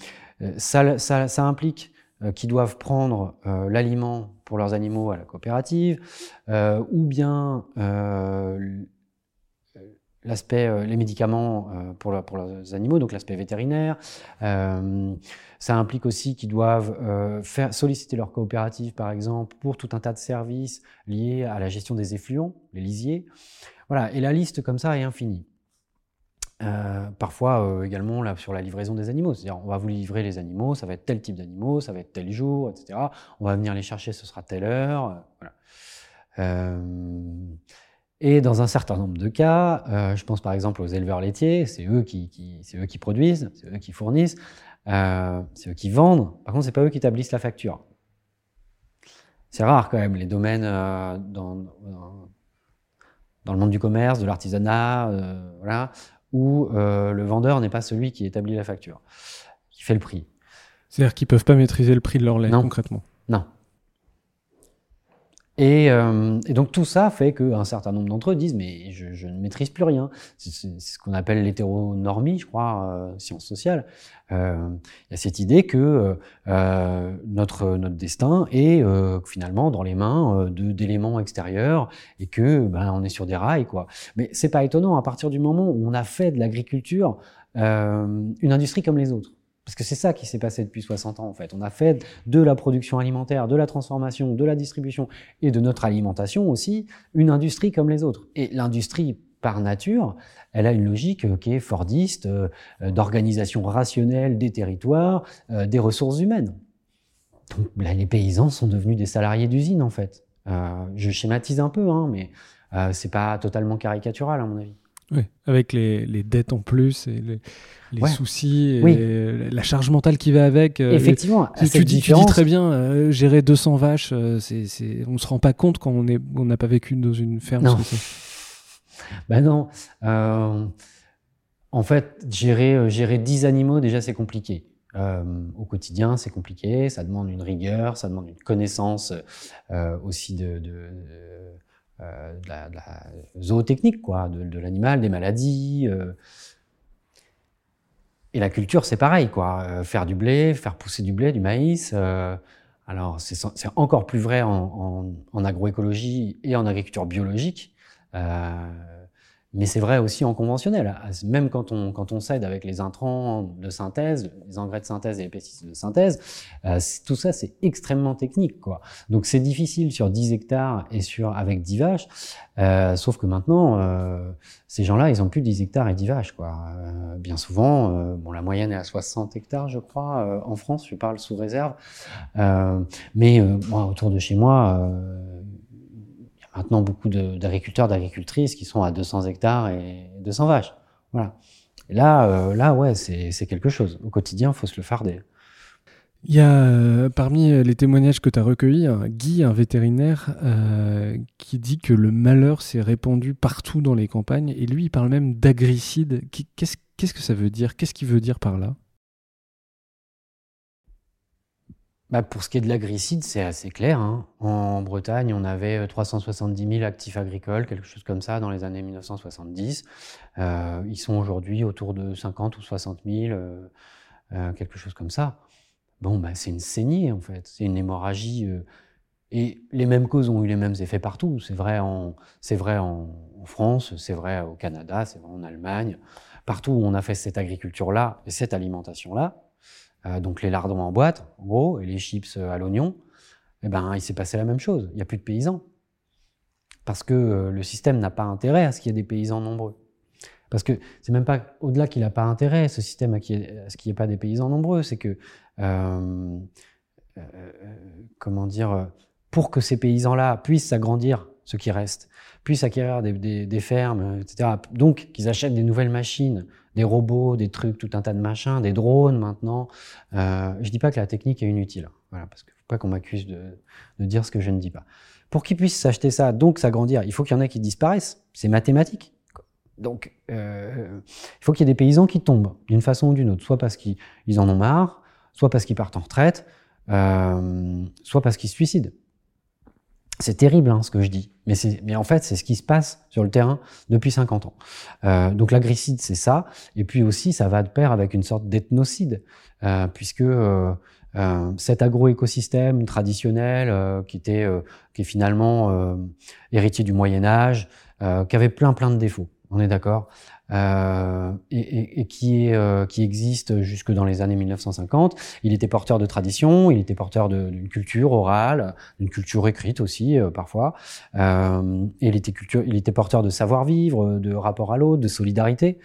ça, implique euh, qu'ils doivent prendre l'aliment pour leurs animaux à la coopérative, ou bien l'aspect, les médicaments pour, pour, leurs animaux, donc l'aspect vétérinaire. ça implique aussi qu'ils doivent faire, solliciter leur coopérative, par exemple, pour tout un tas de services liés à la gestion des effluents, les lisiers. Voilà, et la liste comme ça est infinie. Euh, parfois euh, également là, sur la livraison des animaux, c'est-à-dire on va vous livrer les animaux, ça va être tel type d'animaux, ça va être tel jour, etc. On va venir les chercher, ce sera telle heure. Euh, voilà. et dans un certain nombre de cas, je pense par exemple aux éleveurs laitiers, c'est eux qui, c'est eux qui produisent, c'est eux qui fournissent, c'est eux qui vendent. Par contre, c'est pas eux qui établissent la facture. C'est rare quand même les domaines dans dans le monde du commerce, de l'artisanat, euh, voilà, où euh, le vendeur n'est pas celui qui établit la facture, qui fait le prix. C'est-à-dire qu'ils peuvent pas maîtriser le prix de leur lait concrètement. Et, euh, et, donc tout ça fait qu'un certain nombre d'entre eux disent mais je, je, ne maîtrise plus rien. C'est ce qu'on appelle l'hétéronormie, je crois, euh, sciences sociales. Euh, il y a cette idée que euh, notre notre destin est euh, finalement dans les mains d'éléments extérieurs et que ben on est sur des rails quoi. Mais c'est pas étonnant à partir du moment où on a fait de l'agriculture une industrie comme les autres. Parce que c'est ça qui s'est passé depuis 60 ans, en fait. On a fait de la production alimentaire, de la transformation, de la distribution et de notre alimentation aussi une industrie comme les autres. Et l'industrie, par nature, elle a une logique euh, qui est fordiste, euh, euh, d'organisation rationnelle des territoires, des ressources humaines. Donc là, les paysans sont devenus des salariés d'usine, en fait. je schématise un peu, hein, mais c'est pas totalement caricatural, à mon avis. Oui, avec les, les, dettes en plus et les, les soucis et la charge mentale qui va avec. Euh, Effectivement, tu, dis, tu, dis, très bien, euh, gérer 200 vaches, euh, c'est, c'est, on se rend pas compte quand on n'a pas vécu dans une ferme. Non. ben non. en fait, gérer, gérer 10 animaux, déjà, c'est compliqué. au quotidien, c'est compliqué, ça demande une rigueur, ça demande une connaissance aussi de, de euh, de, la, zootechnique, quoi, de, l'animal, des maladies. Euh. Et la culture, c'est pareil, quoi. Euh, faire du blé, faire pousser du blé, du maïs. alors, c'est encore plus vrai en, agroécologie et en agriculture biologique. Mais c'est vrai aussi en conventionnel. Même quand on, quand on s'aide avec les intrants de synthèse, les engrais de synthèse et les pesticides de synthèse, euh, tout ça, c'est extrêmement technique. Quoi. Donc c'est difficile sur 10 hectares et sur avec 10 vaches. Euh, sauf que maintenant, euh, ces gens-là, ils ont plus 10 hectares et 10 vaches. Quoi. Euh, bien souvent, euh, bon, la moyenne est à 60 hectares, je crois, euh, en France. Je parle sous réserve. mais moi, autour de chez moi maintenant beaucoup d'agriculteurs, d'agricultrices qui sont à 200 hectares et 200 vaches. Voilà. Là, euh, là, ouais, c'est quelque chose. Au quotidien, il faut se le farder. Il y a euh, parmi les témoignages que tu as recueillis, un Guy, un vétérinaire, euh, qui dit que le malheur s'est répandu partout dans les campagnes. Et lui, il parle même d'agricide. Qu'est-ce que ça veut dire? Qu'est-ce qu'il veut dire par là? Bah pour ce qui est de l'agricide, c'est assez clair. Hein. En Bretagne, on avait 370 euh, 000 actifs agricoles, quelque chose comme ça, dans les années 1970. Euh, ils sont aujourd'hui autour de 50 ou 60 000, euh, quelque chose comme ça. Bon, bah, c'est une saignée, en fait. C'est une hémorragie. Et les mêmes causes ont eu les mêmes effets partout. C'est vrai en France, c'est vrai au Canada, c'est vrai en Allemagne. Partout où on a fait cette agriculture-là et cette alimentation-là, euh, donc les lardons en boîte, en gros, et les chips euh, à l'oignon, eh ben, il s'est passé la même chose. Il n'y a plus de paysans. Parce que euh, le système n'a pas intérêt à ce qu'il y ait des paysans nombreux. Parce que c'est même pas au-delà qu'il n'a pas intérêt, ce système, à, ce qu'il n'y ait pas des paysans nombreux. C'est que, comment dire, pour que ces paysans-là puissent s'agrandir, ceux qui restent, puissent acquérir des fermes, etc. Donc qu'ils achètent des nouvelles machines, des robots, des trucs, tout un tas de machins, des drones maintenant. Euh, je dis pas que la technique est inutile, voilà, parce qu'il faut pas qu'on m'accuse de, de, dire ce que je ne dis pas. Pour qu'ils puissent s'acheter ça, donc s'agrandir, il faut qu'il y en ait qui disparaissent. C'est mathématique. Donc, euh, il faut qu'il y ait des paysans qui tombent d'une façon ou d'une autre, soit parce qu'ils en ont marre, soit parce qu'ils partent en retraite, euh, soit parce qu'ils se suicident. C'est terrible hein, ce que je dis, mais, en fait c'est ce qui se passe sur le terrain depuis 50 ans. Euh, donc l'agricide c'est ça, et puis aussi ça va de pair avec une sorte d'ethnocide, euh, puisque euh, euh cet agroécosystème traditionnel qui était qui est finalement héritier du Moyen Âge, qui avait plein plein de défauts, on est d'accord, euh, et, et, et, qui, est, euh, qui existe jusque dans les années 1950. Il était porteur de tradition, il était porteur d'une culture orale, d'une culture écrite aussi euh, parfois. Euh, et il était, culture, il était porteur de savoir-vivre, de rapport à l'autre, de solidarité.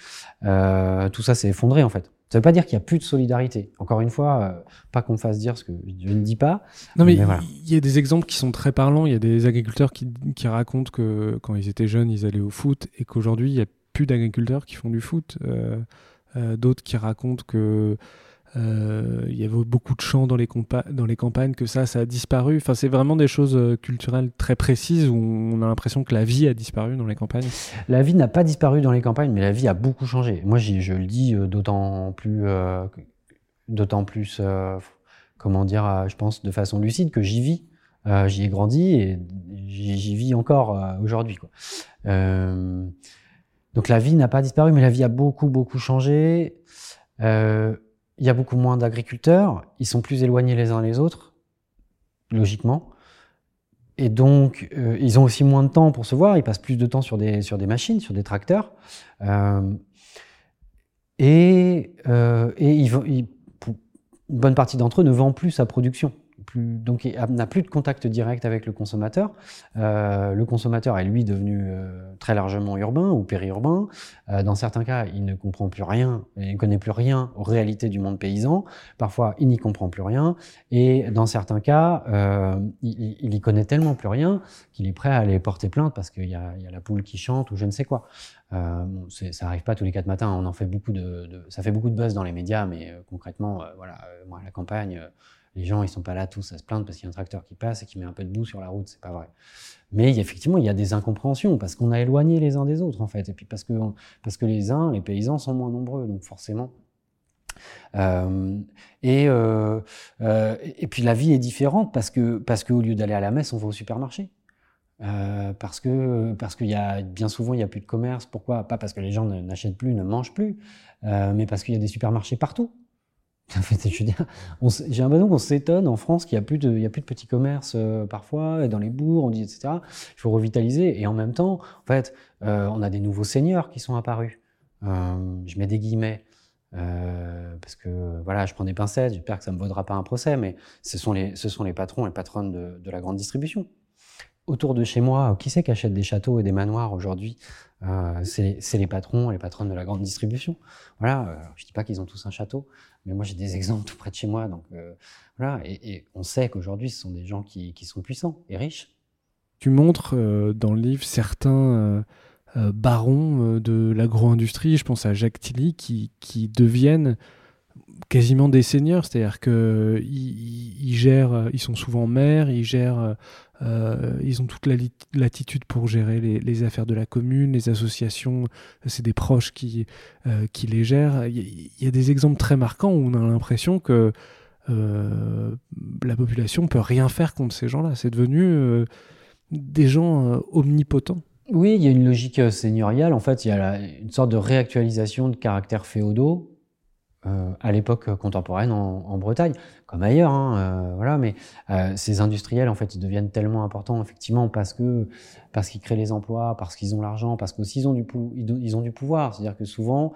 Euh, tout ça s'est effondré en fait. Ça ne veut pas dire qu'il n'y a plus de solidarité. Encore une fois, pas qu'on me fasse dire ce que je ne dis pas. Non, mais il voilà. y a des exemples qui sont très parlants. Il y a des agriculteurs qui, qui racontent que quand ils étaient jeunes, ils allaient au foot et qu'aujourd'hui, il y a plus d'agriculteurs qui font du foot, euh, euh, d'autres qui racontent que euh, il y avait beaucoup de champs dans les, dans les campagnes, que ça, ça a disparu. Enfin, c'est vraiment des choses culturelles très précises où on a l'impression que la vie a disparu dans les campagnes. La vie n'a pas disparu dans les campagnes, mais la vie a beaucoup changé. Moi, je le dis d'autant plus, d'autant plus, comment dire, je pense de façon lucide que j'y vis j'y ai grandi et j'y vis encore aujourd'hui. Donc la vie n'a pas disparu, mais la vie a beaucoup, beaucoup changé. il y a beaucoup moins d'agriculteurs, ils sont plus éloignés les uns les autres, logiquement. Et donc, euh, ils ont aussi moins de temps pour se voir, ils passent plus de temps sur des, machines, sur des tracteurs. Euh, et, euh, une bonne partie d'entre eux ne vend plus sa production donc il n'a plus de contact direct avec le consommateur. Euh, le consommateur est lui devenu euh, très largement urbain ou périurbain. Euh, dans certains cas, il ne comprend plus rien, il ne connaît plus rien aux réalités du monde paysan. Parfois, il n'y comprend plus rien. Et dans certains cas, il, y connaît tellement plus rien qu'il est prêt à aller porter plainte parce qu'il y, y, a la poule qui chante ou je ne sais quoi. Ça arrive pas tous les quatre matins. On en fait beaucoup de, ça fait beaucoup de buzz dans les médias, mais concrètement, voilà, moi la campagne les gens, ils sont pas là tous à se plaindre parce qu'il y a un tracteur qui passe et qui met un peu de boue sur la route, c'est pas vrai. Mais effectivement, il y a des incompréhensions parce qu'on a éloigné les uns des autres en fait, et puis parce que les uns, les paysans sont moins nombreux, donc forcément. Euh, et euh, euh, et puis la vie est différente parce que parce qu'au lieu d'aller à la messe, on va au supermarché. parce que parce qu'il y a bien souvent il y a plus de commerce. Pourquoi? Pas parce que les gens n'achètent plus, ne mangent plus, mais parce qu'il y a des supermarchés partout. j'ai l'impression qu'on s'étonne en France qu'il n'y a, plus de, a plus de petits commerces euh, parfois, dans les bourgs, on dit, etc. Il faut revitaliser. Et en même temps, en fait, euh, on a des nouveaux seigneurs qui sont apparus. Euh, je mets des guillemets. parce que voilà, je prends des pincettes, j'espère que ça ne me vaudra pas un procès, mais ce sont les, ce sont les patrons et patronnes de la grande distribution autour de chez moi, qui c'est qui achète des châteaux et des manoirs aujourd'hui euh, C'est les patrons, les patronnes de la grande distribution. Voilà, euh, je dis pas qu'ils ont tous un château, mais moi j'ai des exemples tout près de chez moi. Donc euh, voilà, et, on sait qu'aujourd'hui ce sont des gens qui, sont puissants et riches. Tu montres dans le livre certains barons de l'agro-industrie, je pense à Jacques Tilly, qui, deviennent quasiment des seigneurs, c'est-à-dire que ils, gèrent, ils sont souvent maires, ils gèrent, euh, ils ont toute la latitude pour gérer les, affaires de la commune, les associations, c'est des proches qui, euh, qui les gèrent. Il y, a des exemples très marquants où on a l'impression que euh, la population peut rien faire contre ces gens-là. C'est devenu des gens omnipotents. Oui, il y a une logique seigneuriale. En fait, il y a une sorte de réactualisation de caractères féodaux euh, à l'époque contemporaine en, Bretagne, comme ailleurs, hein, euh, voilà. Mais euh, ces industriels, en fait, ils deviennent tellement importants, effectivement, parce que parce qu'ils créent les emplois, parce qu'ils ont l'argent, parce qu'aussi ils ont du ils ont du pouvoir. C'est-à-dire que souvent,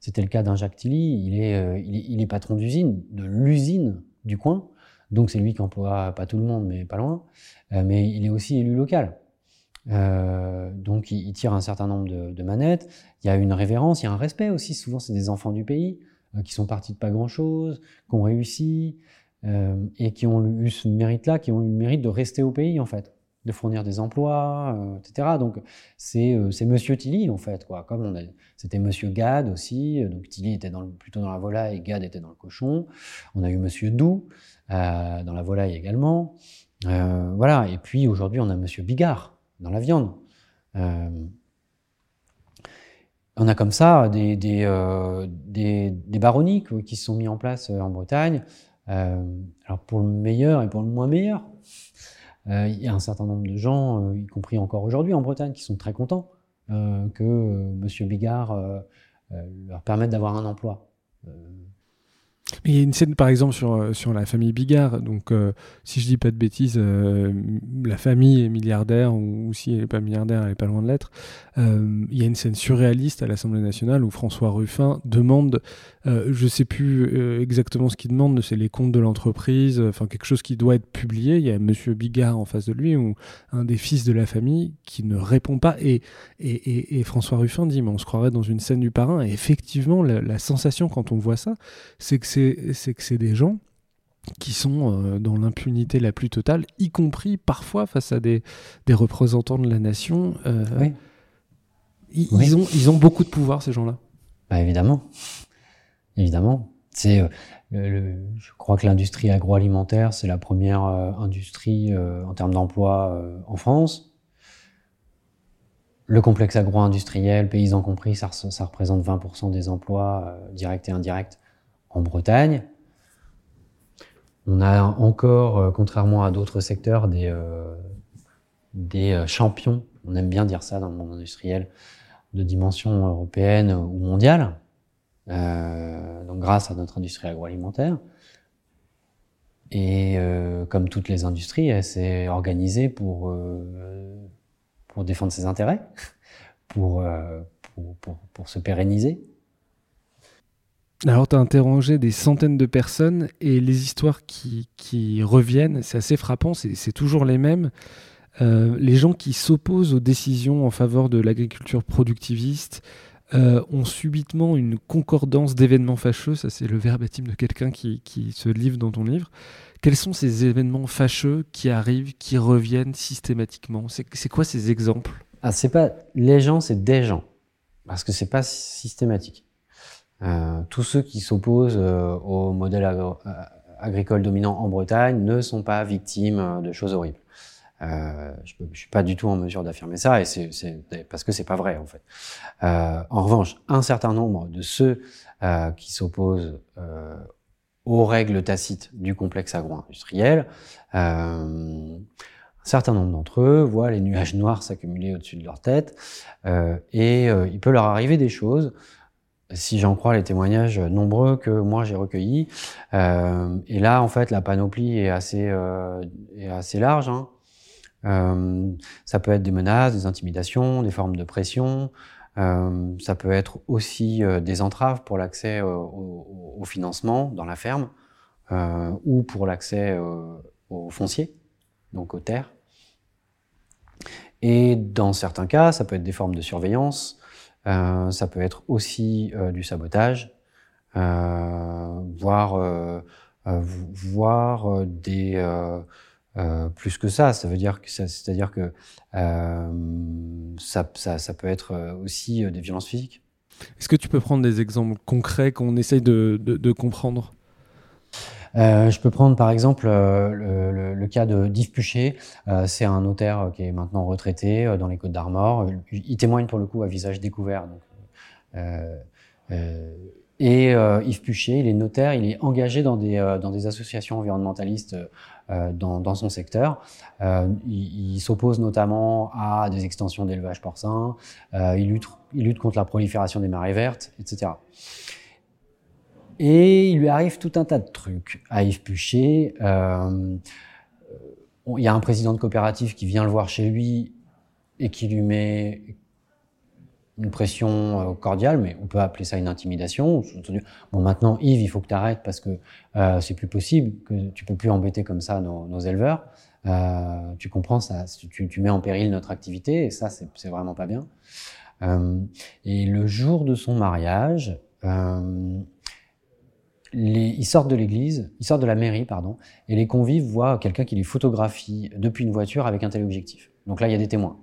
c'était le cas d'un Jacques Tilly, il est il est, patron d'usine, de l'usine du coin, donc c'est lui qui emploie pas tout le monde, mais pas loin. mais il est aussi élu local. Euh, donc, il, tire un certain nombre de, manettes. Il y a une révérence, il y a un respect aussi. Souvent, c'est des enfants du pays euh, qui sont partis de pas grand-chose, qui ont réussi euh, et qui ont eu ce mérite-là, qui ont eu le mérite de rester au pays, en fait, de fournir des emplois, etc. Donc, c'est Monsieur Tilly, en fait, quoi. Comme c'était Monsieur Gad aussi. Donc, Tilly était dans plutôt dans la volaille et Gad était dans le cochon. On a eu Monsieur Doux dans la volaille également. voilà. Et puis aujourd'hui, on a Monsieur Bigard dans la viande. Euh, on a comme ça des, des, euh, qui sont mis en place euh, en Bretagne. alors pour le meilleur et pour le moins meilleur, il y a un certain nombre de gens, y compris encore aujourd'hui en Bretagne, qui sont très contents que M. Bigard leur permette d'avoir un emploi. Il y a une scène par exemple sur, euh, sur la famille Bigard. Donc, euh, si je dis pas de bêtises, euh, la famille est milliardaire, ou, si elle n'est pas milliardaire, elle est pas loin de l'être. il y a une scène surréaliste à l'Assemblée nationale où François Ruffin demande, je sais plus exactement ce qu'il demande, c'est les comptes de l'entreprise, enfin quelque chose qui doit être publié. Il y a Monsieur Bigard en face de lui, ou un des fils de la famille, qui ne répond pas. Et, et, et, François Ruffin dit, mais on se croirait dans une scène du parrain. Et effectivement, la, la sensation quand on voit ça, c'est que c'est des gens qui sont euh, dans l'impunité la plus totale, y compris parfois face à des, des représentants de la nation. Euh, ils, ont, ils ont beaucoup de pouvoir, ces gens-là. Bah, évidemment. Évidemment. C'est, euh, je crois que l'industrie agroalimentaire, c'est la première industrie en termes d'emploi en France. Le complexe agro-industriel, paysans compris, ça, ça représente 20% des emplois directs et indirects en Bretagne. On a encore, contrairement à d'autres secteurs, des, des champions, on aime bien dire ça dans le monde industriel, de dimension européenne ou mondiale, donc grâce à notre industrie agroalimentaire. Et euh, comme toutes les industries, elle s'est organisée pour, euh, pour défendre ses intérêts, pour, euh, pour, pour, pour, se pérenniser. Alors, tu as interrogé des centaines de personnes et les histoires qui, qui reviennent, c'est assez frappant, c'est toujours les mêmes. les gens qui s'opposent aux décisions en faveur de l'agriculture productiviste, euh, ont subitement une concordance d'événements fâcheux, ça c'est le verbatim de quelqu'un qui, se livre dans ton livre. Quels sont ces événements fâcheux qui arrivent, qui reviennent systématiquement? C'est quoi ces exemples? Ah, c'est pas les gens, c'est des gens, parce que c'est pas systématique. Euh, tous ceux qui s'opposent euh, au modèle agricole dominant en Bretagne ne sont pas victimes de choses horribles. Euh, je ne suis pas du tout en mesure d'affirmer ça, et c'est parce que c'est pas vrai en fait. Euh, en revanche, un certain nombre de ceux euh, qui s'opposent euh, aux règles tacites du complexe agro-industriel, euh, un certain nombre d'entre eux voient les nuages noirs s'accumuler au-dessus de leur tête, et il peut leur arriver des choses si j'en crois les témoignages nombreux que moi j'ai recueillis. Euh, et là, en fait, la panoplie est assez, euh, est assez large. Hein. Euh, ça peut être des menaces, des intimidations, des formes de pression. Euh, ça peut être aussi euh, des entraves pour l'accès au, au, financement dans la ferme ou pour l'accès aux fonciers, donc aux terres. Et dans certains cas, ça peut être des formes de surveillance, ça peut être aussi du sabotage, voire, voire des euh, plus que ça, ça veut dire que c'est-à-dire que euh, ça, ça, ça, peut être euh, aussi des violences physiques. Est-ce que tu peux prendre des exemples concrets qu'on essaye de, de, de comprendre? Euh, je peux prendre par exemple le, le, le, cas de Yves Puchet. Euh, c'est un notaire qui est maintenant retraité dans les Côtes d'Armor. Il témoigne pour le coup à visage découvert. Donc, et Yves Puchet, il est notaire, il est engagé dans des, dans des associations environnementalistes dans, dans, son secteur. Euh, il, il s'oppose notamment à des extensions d'élevage porcin, euh, il, lutte, il lutte contre la prolifération des marées vertes, etc. Et il lui arrive tout un tas de trucs à Yves Puchet. Euh, il y a un président de coopérative qui vient le voir chez lui et qui lui met une pression euh, cordiale, mais on peut appeler ça une intimidation. Bon, maintenant, Yves, il faut que tu arrêtes parce que euh, c'est plus possible, que tu peux plus embêter comme ça nos, éleveurs. Euh, tu comprends, ça, tu, mets en péril notre activité et ça, c'est vraiment pas bien. Et le jour de son mariage, les, ils sortent de l'église, ils sortent de la mairie, pardon, et les convives voient quelqu'un qui les photographie depuis une voiture avec un téléobjectif. Donc là, il y a des témoins.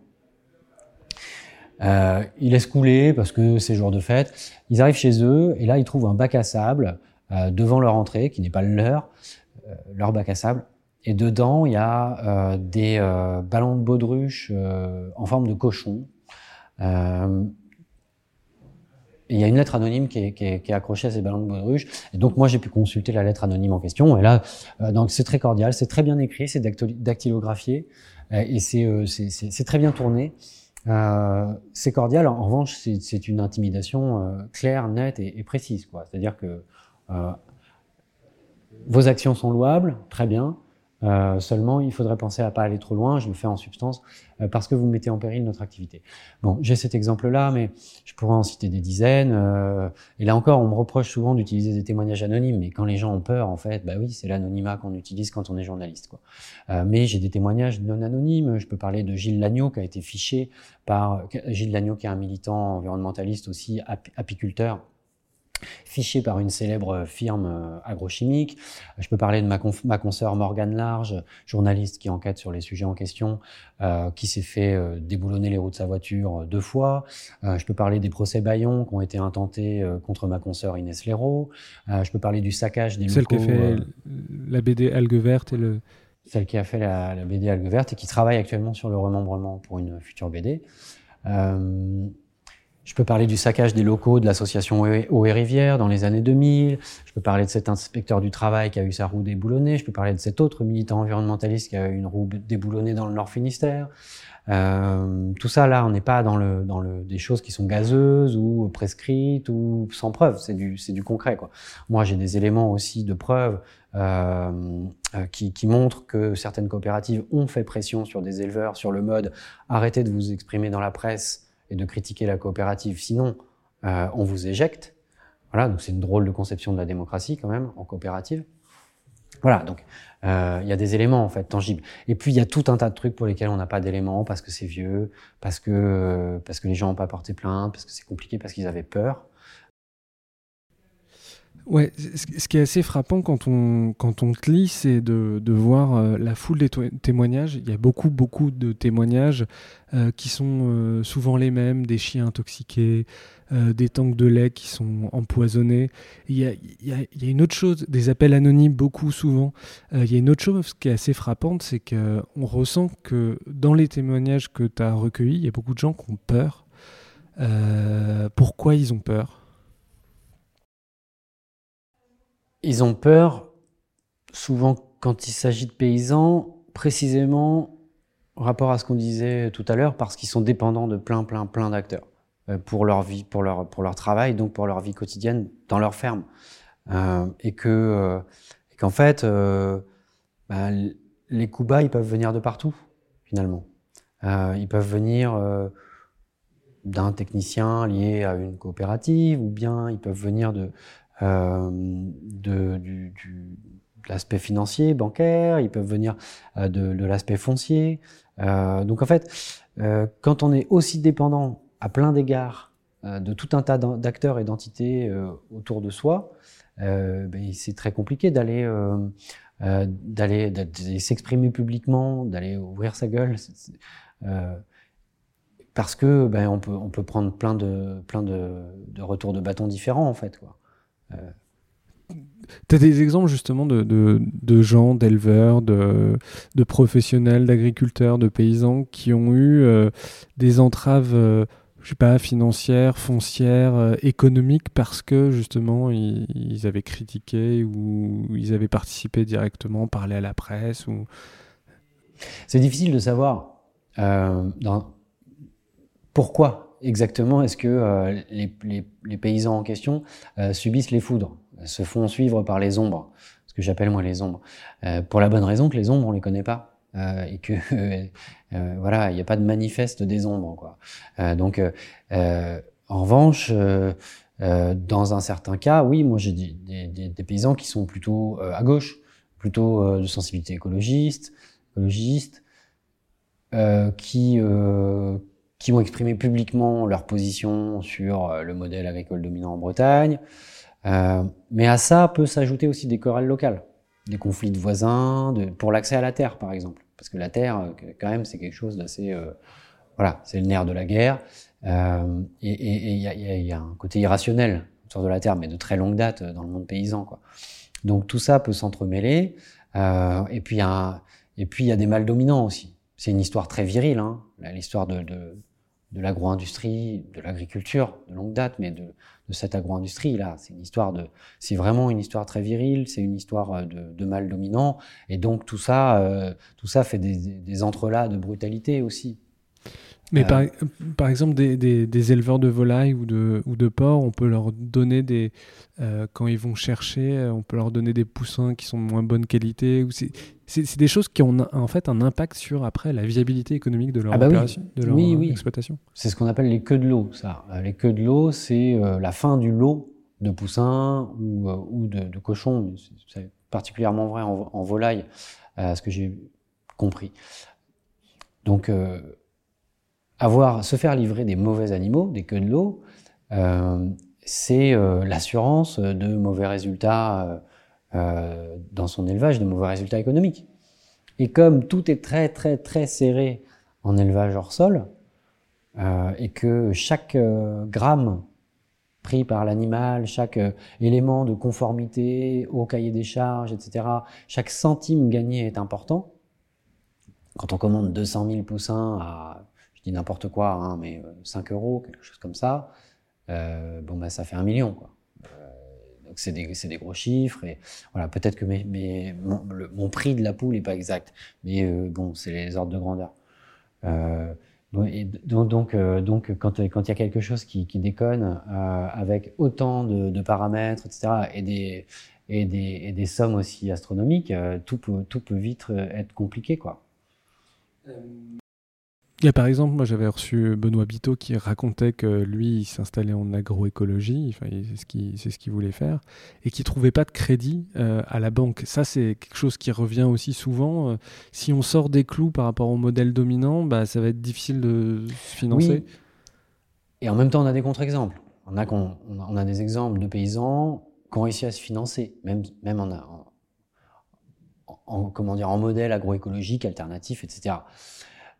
Euh, ils laissent couler parce que c'est jour de fête. Ils arrivent chez eux et là ils trouvent un bac à sable euh, devant leur entrée qui n'est pas leur, euh, leur bac à sable. Et dedans il y a euh, des euh, ballons de baudruche euh, en forme de cochon. Il y a une lettre anonyme qui est, qui, est, qui est, accrochée à ces ballons de baudruche. Et donc moi j'ai pu consulter la lettre anonyme en question. Et là donc c'est très cordial, c'est très bien écrit, c'est dactylographié et c'est très bien tourné. Euh, c'est cordial. En revanche, c'est une intimidation euh, claire, nette et, et précise. C'est-à-dire que euh, vos actions sont louables, très bien. Euh, seulement, il faudrait penser à pas aller trop loin. Je le fais en substance euh, parce que vous mettez en péril notre activité. Bon, j'ai cet exemple-là, mais je pourrais en citer des dizaines. Euh, et là encore, on me reproche souvent d'utiliser des témoignages anonymes, mais quand les gens ont peur, en fait, bah oui, c'est l'anonymat qu'on utilise quand on est journaliste. Quoi. Euh, mais j'ai des témoignages non anonymes. Je peux parler de Gilles Lagneau qui a été fiché par Gilles Lagneau, qui est un militant environnementaliste aussi, apiculteur fiché par une célèbre firme euh, agrochimique. Je peux parler de ma, ma consoeur Morgane Large, journaliste qui enquête sur les sujets en question, euh, qui s'est fait euh, déboulonner les roues de sa voiture deux fois. Euh, je peux parler des procès Bayon qui ont été intentés contre ma consoeur Inès Léraud. je peux parler du saccage des Celle locaux. Celle qui a fait la BD Algue Verte et le... Celle qui a fait la, la, BD Algue Verte et qui travaille actuellement sur le remembrement pour une future BD. Euh, je peux parler du saccage des locaux de l'association Eau et Rivière dans les années 2000. Je peux parler de cet inspecteur du travail qui a eu sa roue déboulonnée. Je peux parler de cet autre militant environnementaliste qui a eu une roue déboulonnée dans le Nord Finistère. Euh, tout ça, là, on n'est pas dans, le, dans le, des choses qui sont gazeuses ou prescrites ou sans preuve. C'est du, c'est du concret. Quoi. Moi, j'ai des éléments aussi de preuve euh, euh, qui, qui montrent que certaines coopératives ont fait pression sur des éleveurs sur le mode arrêtez de vous exprimer dans la presse et de critiquer la coopérative, sinon euh, on vous éjecte. Voilà, donc c'est une drôle de conception de la démocratie quand même en coopérative. Voilà, donc euh, il y a des éléments en fait tangibles. Et puis il y a tout un tas de trucs pour lesquels on n'a pas d'éléments parce que c'est vieux, parce que parce que les gens n'ont pas porté plainte, parce que c'est compliqué, parce qu'ils avaient peur. Ouais, ce qui est assez frappant quand on, quand on te lit, c'est de, de voir euh, la foule des témoignages. Il y a beaucoup, beaucoup de témoignages euh, qui sont euh, souvent les mêmes, des chiens intoxiqués, des tanks de lait qui sont empoisonnés. Il y, a, il, y a, il y a, une autre chose, des appels anonymes, beaucoup, souvent. il y a une autre chose qui est assez frappante, c'est qu'on ressent que dans les témoignages que tu as recueillis, il y a beaucoup de gens qui ont peur. pourquoi ils ont peur? Ils ont peur, souvent quand il s'agit de paysans, précisément en rapport à ce qu'on disait tout à l'heure, parce qu'ils sont dépendants de plein, plein, plein d'acteurs euh, pour leur vie, pour leur, pour leur travail, donc pour leur vie quotidienne dans leur ferme. Euh, et que euh, qu'en fait, bah, les coups bas, ils peuvent venir de partout, finalement. Ils peuvent venir d'un technicien lié à une coopérative, ou bien ils peuvent venir de, de, du, du, l'aspect financier, bancaire, ils peuvent venir euh, de, de l'aspect foncier. Euh, donc en fait, euh, quand on est aussi dépendant à plein d'égards euh, de tout un tas d'acteurs et d'entités euh, autour de soi, ben, c'est très compliqué d'aller d'aller s'exprimer publiquement, d'aller ouvrir sa gueule. parce que ben, on peut on peut prendre plein de plein de, de retours de bâton différents en fait quoi. Euh, tu as des exemples justement de, de, gens, d'éleveurs, de, de, professionnels, d'agriculteurs, de paysans qui ont eu euh, des entraves, euh, je sais pas, financières, foncières, économiques parce que justement ils, ils, avaient critiqué ou ils avaient participé directement, parlé à la presse ou... C'est difficile de savoir dans... pourquoi exactement est-ce que euh, les, les, les, paysans en question euh, subissent les foudres, se font suivre par les ombres, ce que j'appelle moi les ombres, euh, pour la bonne raison que les ombres on les connaît pas euh, et que euh, voilà il n'y a pas de manifeste des ombres quoi. donc en revanche dans un certain cas, oui, moi j'ai des, des, des, paysans qui sont plutôt à gauche, plutôt de sensibilité écologiste, écologiste, qui qui ont exprimé publiquement leur position sur euh, le modèle agricole dominant en Bretagne. Euh, mais à ça peut s'ajouter aussi des querelles locales, des conflits de voisins, pour l'accès à la terre, par exemple. Parce que la terre, euh, quand même, c'est quelque chose d'assez... Voilà, c'est le nerf de la guerre. Et il y, a un côté irrationnel autour de la terre, mais de très longue date dans le monde paysan. Quoi. Donc tout ça peut s'entremêler. et puis il y a des mâles dominants aussi. C'est une histoire très virile, hein, l'histoire de de l'agro-industrie, de l'agriculture de longue date, mais de, de cette agro-industrie là. C'est une histoire de, c'est vraiment une histoire très virile, c'est une histoire euh, de, de mal dominant, et donc tout ça, euh, tout ça fait des, des entrelacs de brutalité aussi. Mais euh, par, par, exemple, des, des, des, éleveurs de volailles ou de, ou de porcs, on peut leur donner des. Euh, quand ils vont chercher, on peut leur donner des poussins qui sont de moins bonne qualité. C'est des choses qui ont en fait un impact sur après la viabilité économique de leur, ah bah oui. de leur oui, oui. exploitation. C'est ce qu'on appelle les queues de l'eau, ça. Les queues de l'eau, c'est euh, la fin du lot de poussins ou, euh, ou de, de cochons. C'est particulièrement vrai en, en volaille, euh, ce que j'ai compris. Donc, euh, avoir, se faire livrer des mauvais animaux, des queues de l'eau, euh, c'est euh, l'assurance de mauvais résultats euh, dans son élevage, de mauvais résultats économiques. Et comme tout est très très très serré en élevage hors sol, et que chaque gramme pris par l'animal, chaque élément de conformité au cahier des charges, etc., chaque centime gagné est important. Quand on commande 200 000 poussins à dis n'importe quoi, hein, mais 5 euros, quelque chose comme ça, bon, bah, ça fait un million. Quoi. donc c'est des, gros chiffres. Et voilà, peut-être que mes, mon, prix de la poule n'est pas exact, mais bon, c'est les ordres de grandeur. Et donc, donc, quand il y a quelque chose qui, déconne avec autant de, paramètres, etc., et des, et des, des sommes aussi astronomiques, euh, tout, peut, tout peut vite euh, être compliqué. Quoi. Il y a par exemple, moi j'avais reçu Benoît Biteau qui racontait que lui, il s'installait en agroécologie, enfin, c'est ce qu'il voulait faire, et qui trouvait pas de crédit euh, à la banque. Ça, c'est quelque chose qui revient aussi souvent. si on sort des clous par rapport au modèle dominant, bah, ça va être difficile de se financer. Et en même temps, on a des contre-exemples. On a, des exemples de paysans qui ont réussi à se financer, même, en modèle agroécologique, alternatif, etc.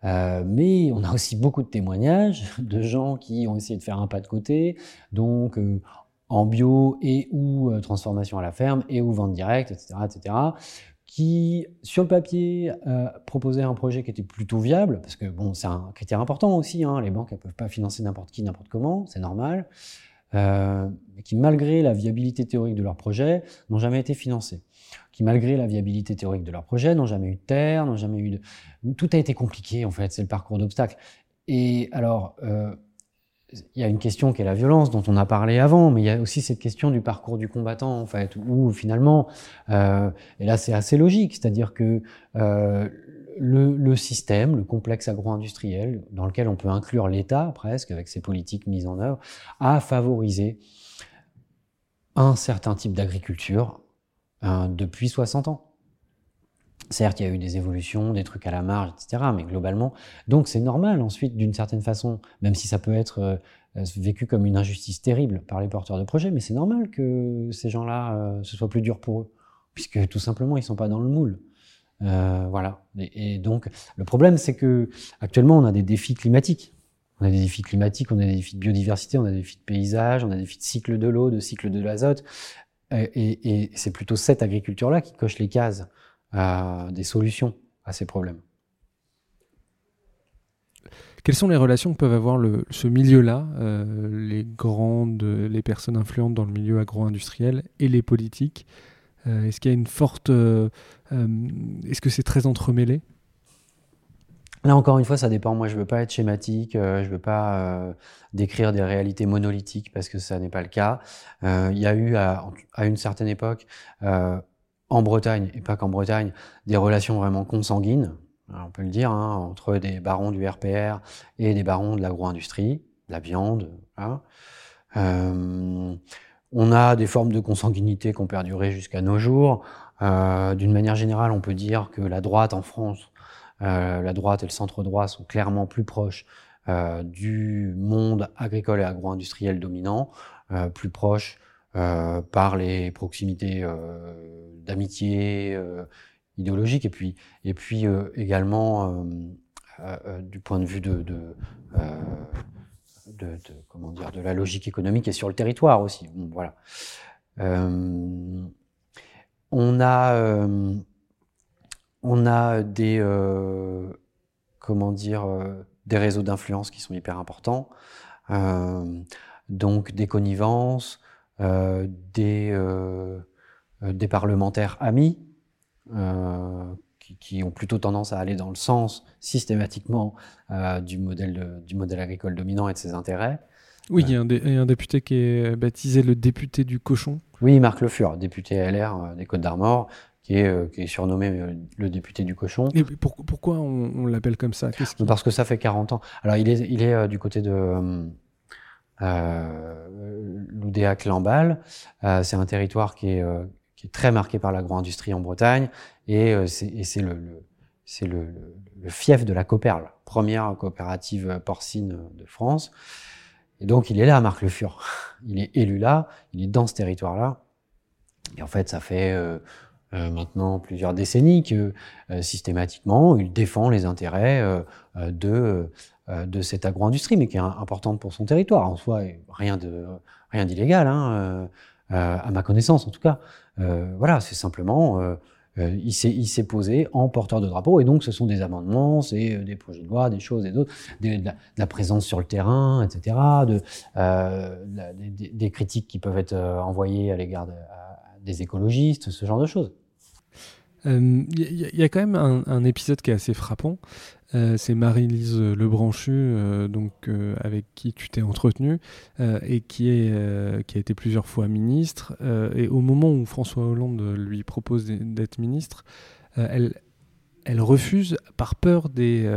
Euh, mais on a aussi beaucoup de témoignages de gens qui ont essayé de faire un pas de côté, donc euh, en bio et ou euh, transformation à la ferme et ou vente directe, etc., etc., qui, sur le papier, proposaient un projet qui était plutôt viable, parce que bon, c'est un critère important aussi, hein, les banques ne peuvent pas financer n'importe qui, n'importe comment, c'est normal. Qui, malgré la viabilité théorique de leur projet, n'ont jamais été financés. Qui, malgré la viabilité théorique de leur projet, n'ont jamais eu de terre, n'ont jamais eu de... Tout a été compliqué, en fait, c'est le parcours d'obstacles. Et alors, euh, il y a une question qui est la violence, dont on a parlé avant, mais il y a aussi cette question du parcours du combattant, en fait, où finalement, euh, et là c'est assez logique, c'est-à-dire que euh, le, système, le complexe agro-industriel, dans lequel on peut inclure l'État presque, avec ses politiques mises en œuvre, a favorisé un certain type d'agriculture euh, depuis 60 ans. Certes, il y a eu des évolutions, des trucs à la marge, etc. Mais globalement, donc c'est normal ensuite, d'une certaine façon, même si ça peut être euh, vécu comme une injustice terrible par les porteurs de projets, mais c'est normal que ces gens-là, euh, ce soit plus dur pour eux, puisque tout simplement, ils ne sont pas dans le moule. Euh, voilà. Et, donc, le problème, c'est que actuellement, on a des défis climatiques. On a des défis climatiques, on a des défis de biodiversité, on a des défis de paysage, on a des défis de cycle de l'eau, de cycle de l'azote. Et, c'est plutôt cette agriculture-là qui coche les cases à des solutions à ces problèmes. Quelles sont les relations que peuvent avoir ce milieu-là, euh, les grandes, les personnes influentes dans le milieu agro-industriel et les politiques? Euh, Est-ce qu'il y a une forte euh, est-ce que c'est très entremêlé? Là encore une fois, ça dépend. Moi, je veux pas être schématique, euh, je veux pas euh, décrire des réalités monolithiques parce que ça n'est pas le cas. il y a eu à, une certaine époque, en Bretagne et pas qu'en Bretagne, des relations vraiment consanguines, on peut le dire, hein, entre des barons du RPR et des barons de l'agro-industrie, de la viande. on a des formes de consanguinité qui ont perduré jusqu'à nos jours. Euh, d'une manière générale, on peut dire que la droite en France, euh, la droite et le centre droit sont clairement plus proches euh, du monde agricole et agro-industriel dominant, plus proches par les proximités d'amitié idéologique et puis, et puis également du point de vue de, comment dire, de la logique économique et sur le territoire aussi. Voilà. On a, euh, on a des, euh, comment dire, euh, des réseaux d'influence qui sont hyper importants. donc des connivences, des, des parlementaires amis, qui, ont plutôt tendance à aller dans le sens systématiquement du, modèle du modèle agricole dominant et de ses intérêts. Oui, il y, a un, député qui est baptisé le député du cochon. Oui, Marc Le Fur, député LR euh, des Côtes d'Armor, qui est, euh, qui est surnommé euh, le député du cochon. Et pourquoi on, l'appelle comme ça? Parce que ça fait 40 ans. Alors, il est, il est du côté de euh, Loudéac-Lamballe. c'est un territoire qui est, qui est très marqué par l'agro-industrie en Bretagne, et c'est le, le c'est le, le, fief de la Coperle, première coopérative porcine de France. Et donc, il est là, Marc Le Fur. Il est élu là, il est dans ce territoire-là. Et en fait, ça fait euh, euh, maintenant plusieurs décennies que euh, systématiquement, il défend les intérêts de, de cette agro-industrie, mais qui est importante pour son territoire. En soi, rien de rien d'illégal, hein, à ma connaissance en tout cas. voilà, c'est simplement il s'est posé en porteur de drapeau, et donc ce sont des amendements, c'est des projets de loi, des choses et d'autres, de, la présence sur le terrain, etc., de, des, critiques qui peuvent être envoyées à l'égard des écologistes, ce genre de choses. Il y, a quand même un, épisode qui est assez frappant. Euh, c'est Marie-Lise Lebranchu, euh, donc, euh, avec qui tu t'es entretenu, et qui, a été plusieurs fois ministre. et au moment où François Hollande lui propose d'être ministre, elle, refuse par peur des,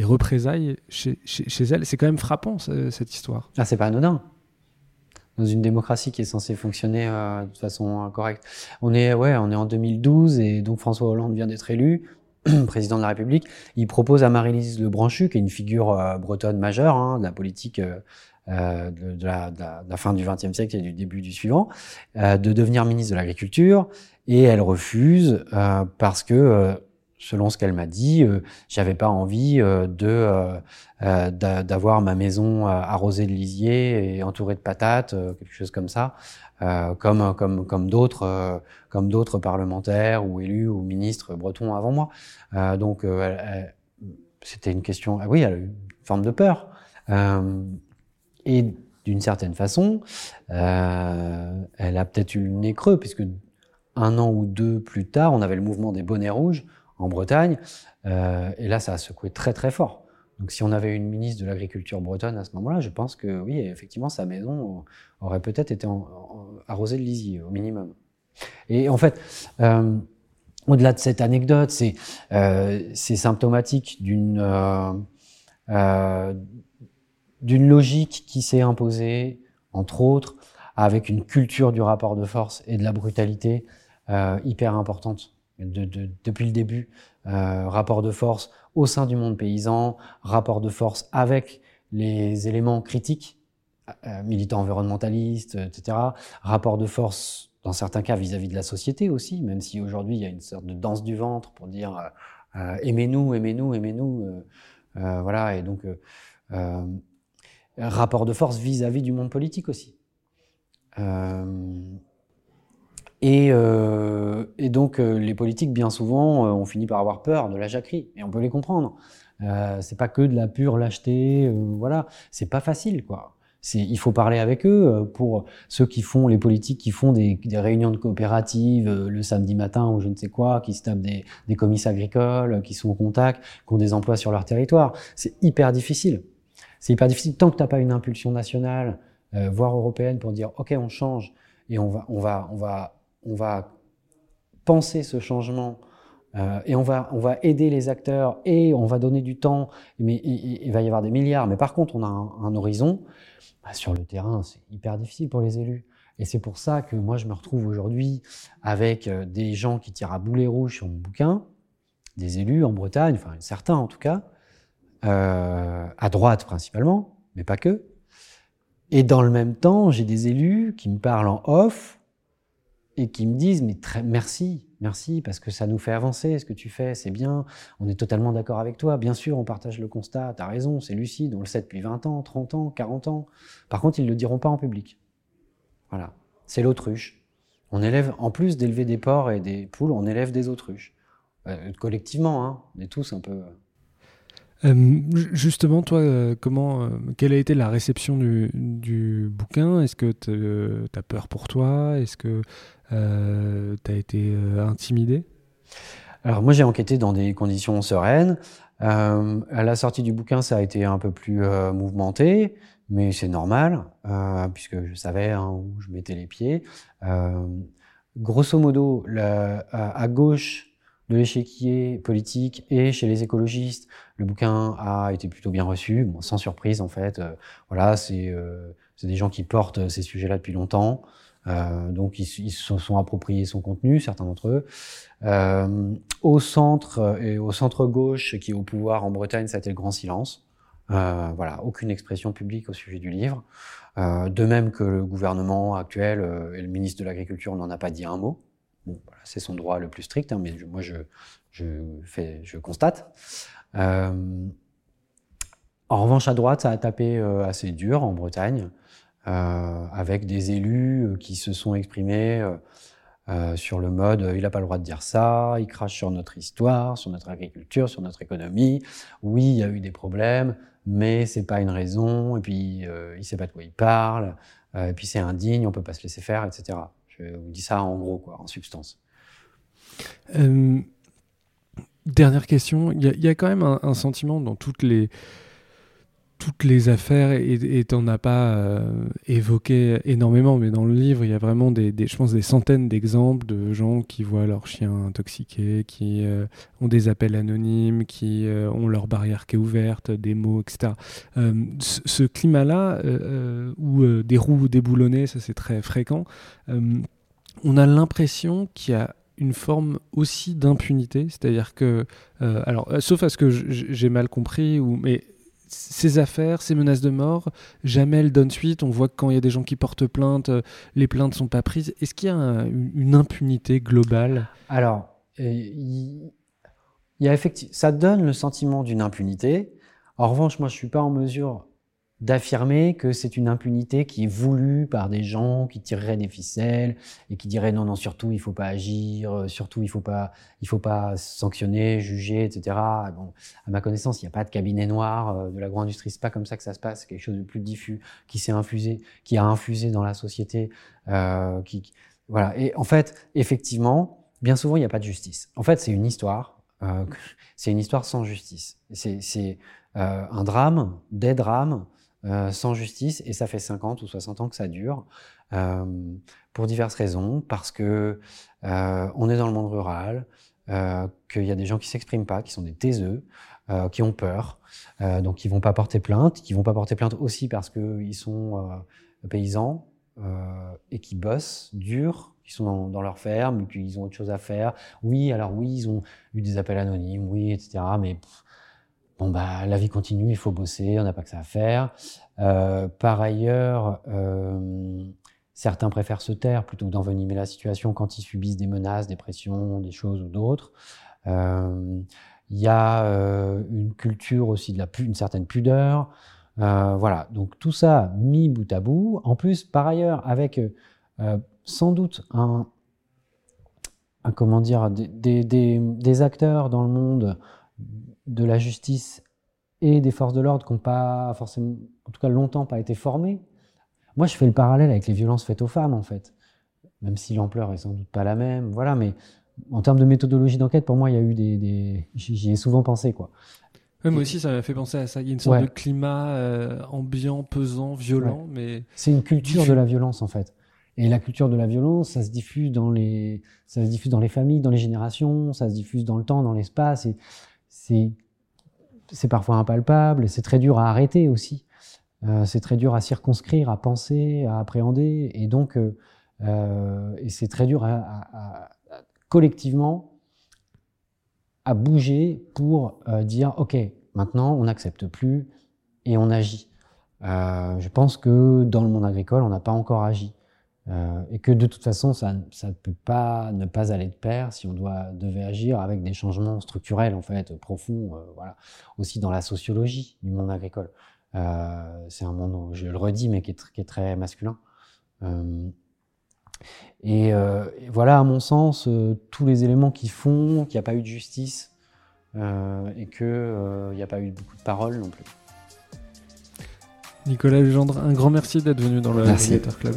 représailles chez, chez, elle. C'est quand même frappant, cette histoire. Ah, c'est pas anodin dans une démocratie qui est censée fonctionner de façon correcte. On est, ouais, on est en 2012 et donc François Hollande vient d'être élu. président de la République, il propose à Marie-Lise Lebranchu, qui est une figure euh, bretonne majeure hein, de la politique euh, euh de, la, de, la, fin du XXe siècle et du début du suivant, euh, de devenir ministre de l'Agriculture, et elle refuse parce que selon ce qu'elle m'a dit, j'avais pas envie de d'avoir ma maison arrosée de lisier et entourée de patates, quelque chose comme ça. Euh, comme d'autres euh, comme d'autres parlementaires ou élus ou ministres bretons avant moi. Euh, donc c'était une question. Ah oui, elle a eu une forme de peur. et d'une certaine façon, elle a peut-être eu le nez creux puisque un an ou deux plus tard, on avait le mouvement des bonnets rouges en Bretagne, et là, ça a secoué très très fort. Donc si on avait une ministre de l'Agriculture bretonne à ce moment-là, je pense que oui, effectivement, sa maison aurait peut-être été arrosée de lisier au minimum. Et en fait, euh, au-delà de cette anecdote, c'est euh, symptomatique d'une euh, euh, d'une logique qui s'est imposée, entre autres, avec une culture du rapport de force et de la brutalité euh, hyper importante de, de, depuis le début. rapport de force au sein du monde paysan, rapport de force avec les éléments critiques, euh, militants environnementalistes, etc., rapport de force dans certains cas vis-à-vis de la société aussi, même si aujourd'hui il y a une sorte de danse du ventre pour dire euh, euh, aimez-nous, aimez-nous, aimez-nous, voilà, et donc rapport de force vis-à-vis du monde politique aussi. Et, euh, et donc euh, les politiques, bien souvent, euh, ont fini par avoir peur de la jacquerie, et on peut les comprendre. Euh, c'est pas que de la pure lâcheté, voilà. C'est pas facile, quoi. Il faut parler avec eux pour ceux qui font les politiques, qui font des, réunions de coopératives le samedi matin ou je ne sais quoi, qui se tapent des, des agricoles, qui sont au contact, qui ont des emplois sur leur territoire. C'est hyper difficile. C'est hyper difficile tant que t'as pas une impulsion nationale, voire européenne, pour dire ok, on change et on va, on va on va penser ce changement euh, et on va, on va aider les acteurs et on va donner du temps, mais il, va y avoir des milliards. Mais par contre, on a un, horizon. Bah, sur le terrain, c'est hyper difficile pour les élus. Et c'est pour ça que moi, je me retrouve aujourd'hui avec euh, des gens qui tirent à boulet rouge sur mon bouquin, des élus en Bretagne, enfin certains en tout cas, euh, à droite principalement, mais pas que. Et dans le même temps, j'ai des élus qui me parlent en off et qui me disent mais très, merci, merci parce que ça nous fait avancer. Ce que tu fais, c'est bien. On est totalement d'accord avec toi. Bien sûr, on partage le constat. T'as raison, c'est lucide. On le sait depuis 20 ans, 30 ans, 40 ans. Par contre, ils le diront pas en public. Voilà, c'est l'autruche. On élève, en plus d'élever des porcs et des poules, on élève des autruches. Euh, collectivement, hein, on est tous un peu. Euh, justement, toi, euh, comment, euh, quelle a été la réception du, du bouquin? Est-ce que tu as peur pour toi? Est-ce que euh, tu as été euh, intimidé? Alors moi j'ai enquêté dans des conditions sereines. Euh, à la sortie du bouquin, ça a été un peu plus mouvementé, mais c'est normal, puisque je savais hein, où je mettais les pieds. grosso modo, à, gauche de l'échiquier politique et chez les écologistes, le bouquin a été plutôt bien reçu, sans surprise en fait. voilà, c'est des gens qui portent ces sujets-là depuis longtemps. Euh, donc ils, se sont appropriés son contenu, certains d'entre eux. Euh, au centre et au centre gauche, qui est au pouvoir en Bretagne, ça a été le grand silence. Euh, voilà, aucune expression publique au sujet du livre. Euh, de même que le gouvernement actuel euh, et le ministre de l'Agriculture n'en a pas dit un mot. C'est son droit le plus strict, hein, mais moi je, constate. Euh, en revanche, à droite, ça a tapé assez dur en Bretagne. Euh, avec des élus euh, qui se sont exprimés sur le mode il n'a pas le droit de dire ça, il crache sur notre histoire, sur notre agriculture, sur notre économie. Oui, il y a eu des problèmes, mais c'est pas une raison. Et puis il sait pas de quoi il parle. et puis c'est indigne, on peut pas se laisser faire, etc. Je vous dis ça en gros, quoi, en substance. Dernière question, il y, a quand même un, sentiment dans toutes les, toutes les affaires, et tu n'en as pas euh, évoqué énormément, mais dans le livre, il y a vraiment des, je pense, des centaines d'exemples de gens qui voient leur chien intoxiqué, qui euh, ont des appels anonymes, qui euh, ont leur barrière qui est ouverte, des mots, etc. ce, climat-là, où des roues déboulonnées, ça c'est très fréquent, on a l'impression qu'il y a une forme aussi d'impunité, c'est-à-dire que, alors, sauf à ce que j'ai mal compris, ou, mais ces affaires, ces menaces de mort, jamais elles donnent suite. On voit que quand il y a des gens qui portent plainte, euh, les plaintes sont pas prises. Est-ce qu'il y a une, impunité globale? Alors, il y, a effectivement, ça donne le sentiment d'une impunité. En revanche, moi, je suis pas en mesure d'affirmer que c'est une impunité qui est voulue par des gens qui tireraient des ficelles et qui diraient non non surtout il faut pas agir euh, surtout il faut faut pas sanctionner juger etc bon à ma connaissance il n'y a pas de cabinet noir euh, de l'agro-industrie. C'est pas comme ça que ça se passe. C'est quelque chose de plus diffus qui s'est infusé qui a infusé dans la société euh, voilà. Et en fait effectivement bien souvent il n'y a pas de justice. En fait c'est une histoire c'est une histoire sans justice. C'est euh, un drame des drames euh, sans justice, et ça fait 50 ou 60 ans que ça dure, euh, pour diverses raisons, parce que euh, on est dans le monde rural, qu'il y a des gens qui s'expriment pas, qui sont des taiseux, qui ont peur, donc qui vont pas porter plainte, qui vont pas porter plainte aussi parce qu'ils sont paysans et qui bossent dur, qui sont dans, leur ferme, qu'ils ont autre chose à faire. Oui, alors oui, ils ont eu des appels anonymes, oui, etc. Mais bon bah la vie continue, il faut bosser, on n'a pas que ça à faire. Euh, par ailleurs, euh, certains préfèrent se taire plutôt que d'envenimer la situation quand ils subissent des menaces, des pressions, des choses ou d'autres. Euh, il y a une culture aussi de la une certaine pudeur. Voilà, donc tout ça mis bout à bout. En plus, par ailleurs, avec sans doute un, comment dire des acteurs dans le monde de la justice et des forces de l'ordre qui n'ont pas forcément, en tout cas longtemps, pas été formés. Moi, je fais le parallèle avec les violences faites aux femmes, en fait. Même si l'ampleur est sans doute pas la même. Voilà, mais en termes de méthodologie d'enquête, pour moi, il y a eu des. J'y ai souvent pensé, quoi. moi aussi, ça m'a fait penser à ça. Il y a une sorte de climat euh, ambiant, pesant, violent, mais. C'est une culture de la violence, en fait. Et la culture de la violence, ça se diffuse dans les, ça se diffuse dans les familles, dans les générations, ça se diffuse dans le temps, dans l'espace. Et c'est parfois impalpable c'est très dur à arrêter aussi. Euh, c'est très dur à circonscrire, à penser, à appréhender, et donc euh, euh, c'est très dur collectivement à bouger pour dire ok, maintenant on n'accepte plus et on agit. je pense que dans le monde agricole, on n'a pas encore agi. Euh, et que de toute façon, ça ne peut pas ne pas aller de pair si on doit, devait agir avec des changements structurels, en fait, profonds, euh, voilà. aussi dans la sociologie du monde agricole. Euh, c'est un monde, je le redis, mais qui est, qui est très masculin. Et, et, voilà, à mon sens, tous les éléments qui font qu'il n'y a pas eu de justice et qu'il n'y a pas eu beaucoup de paroles non plus. Nicolas Legendre, un grand merci d'être venu dans le Club.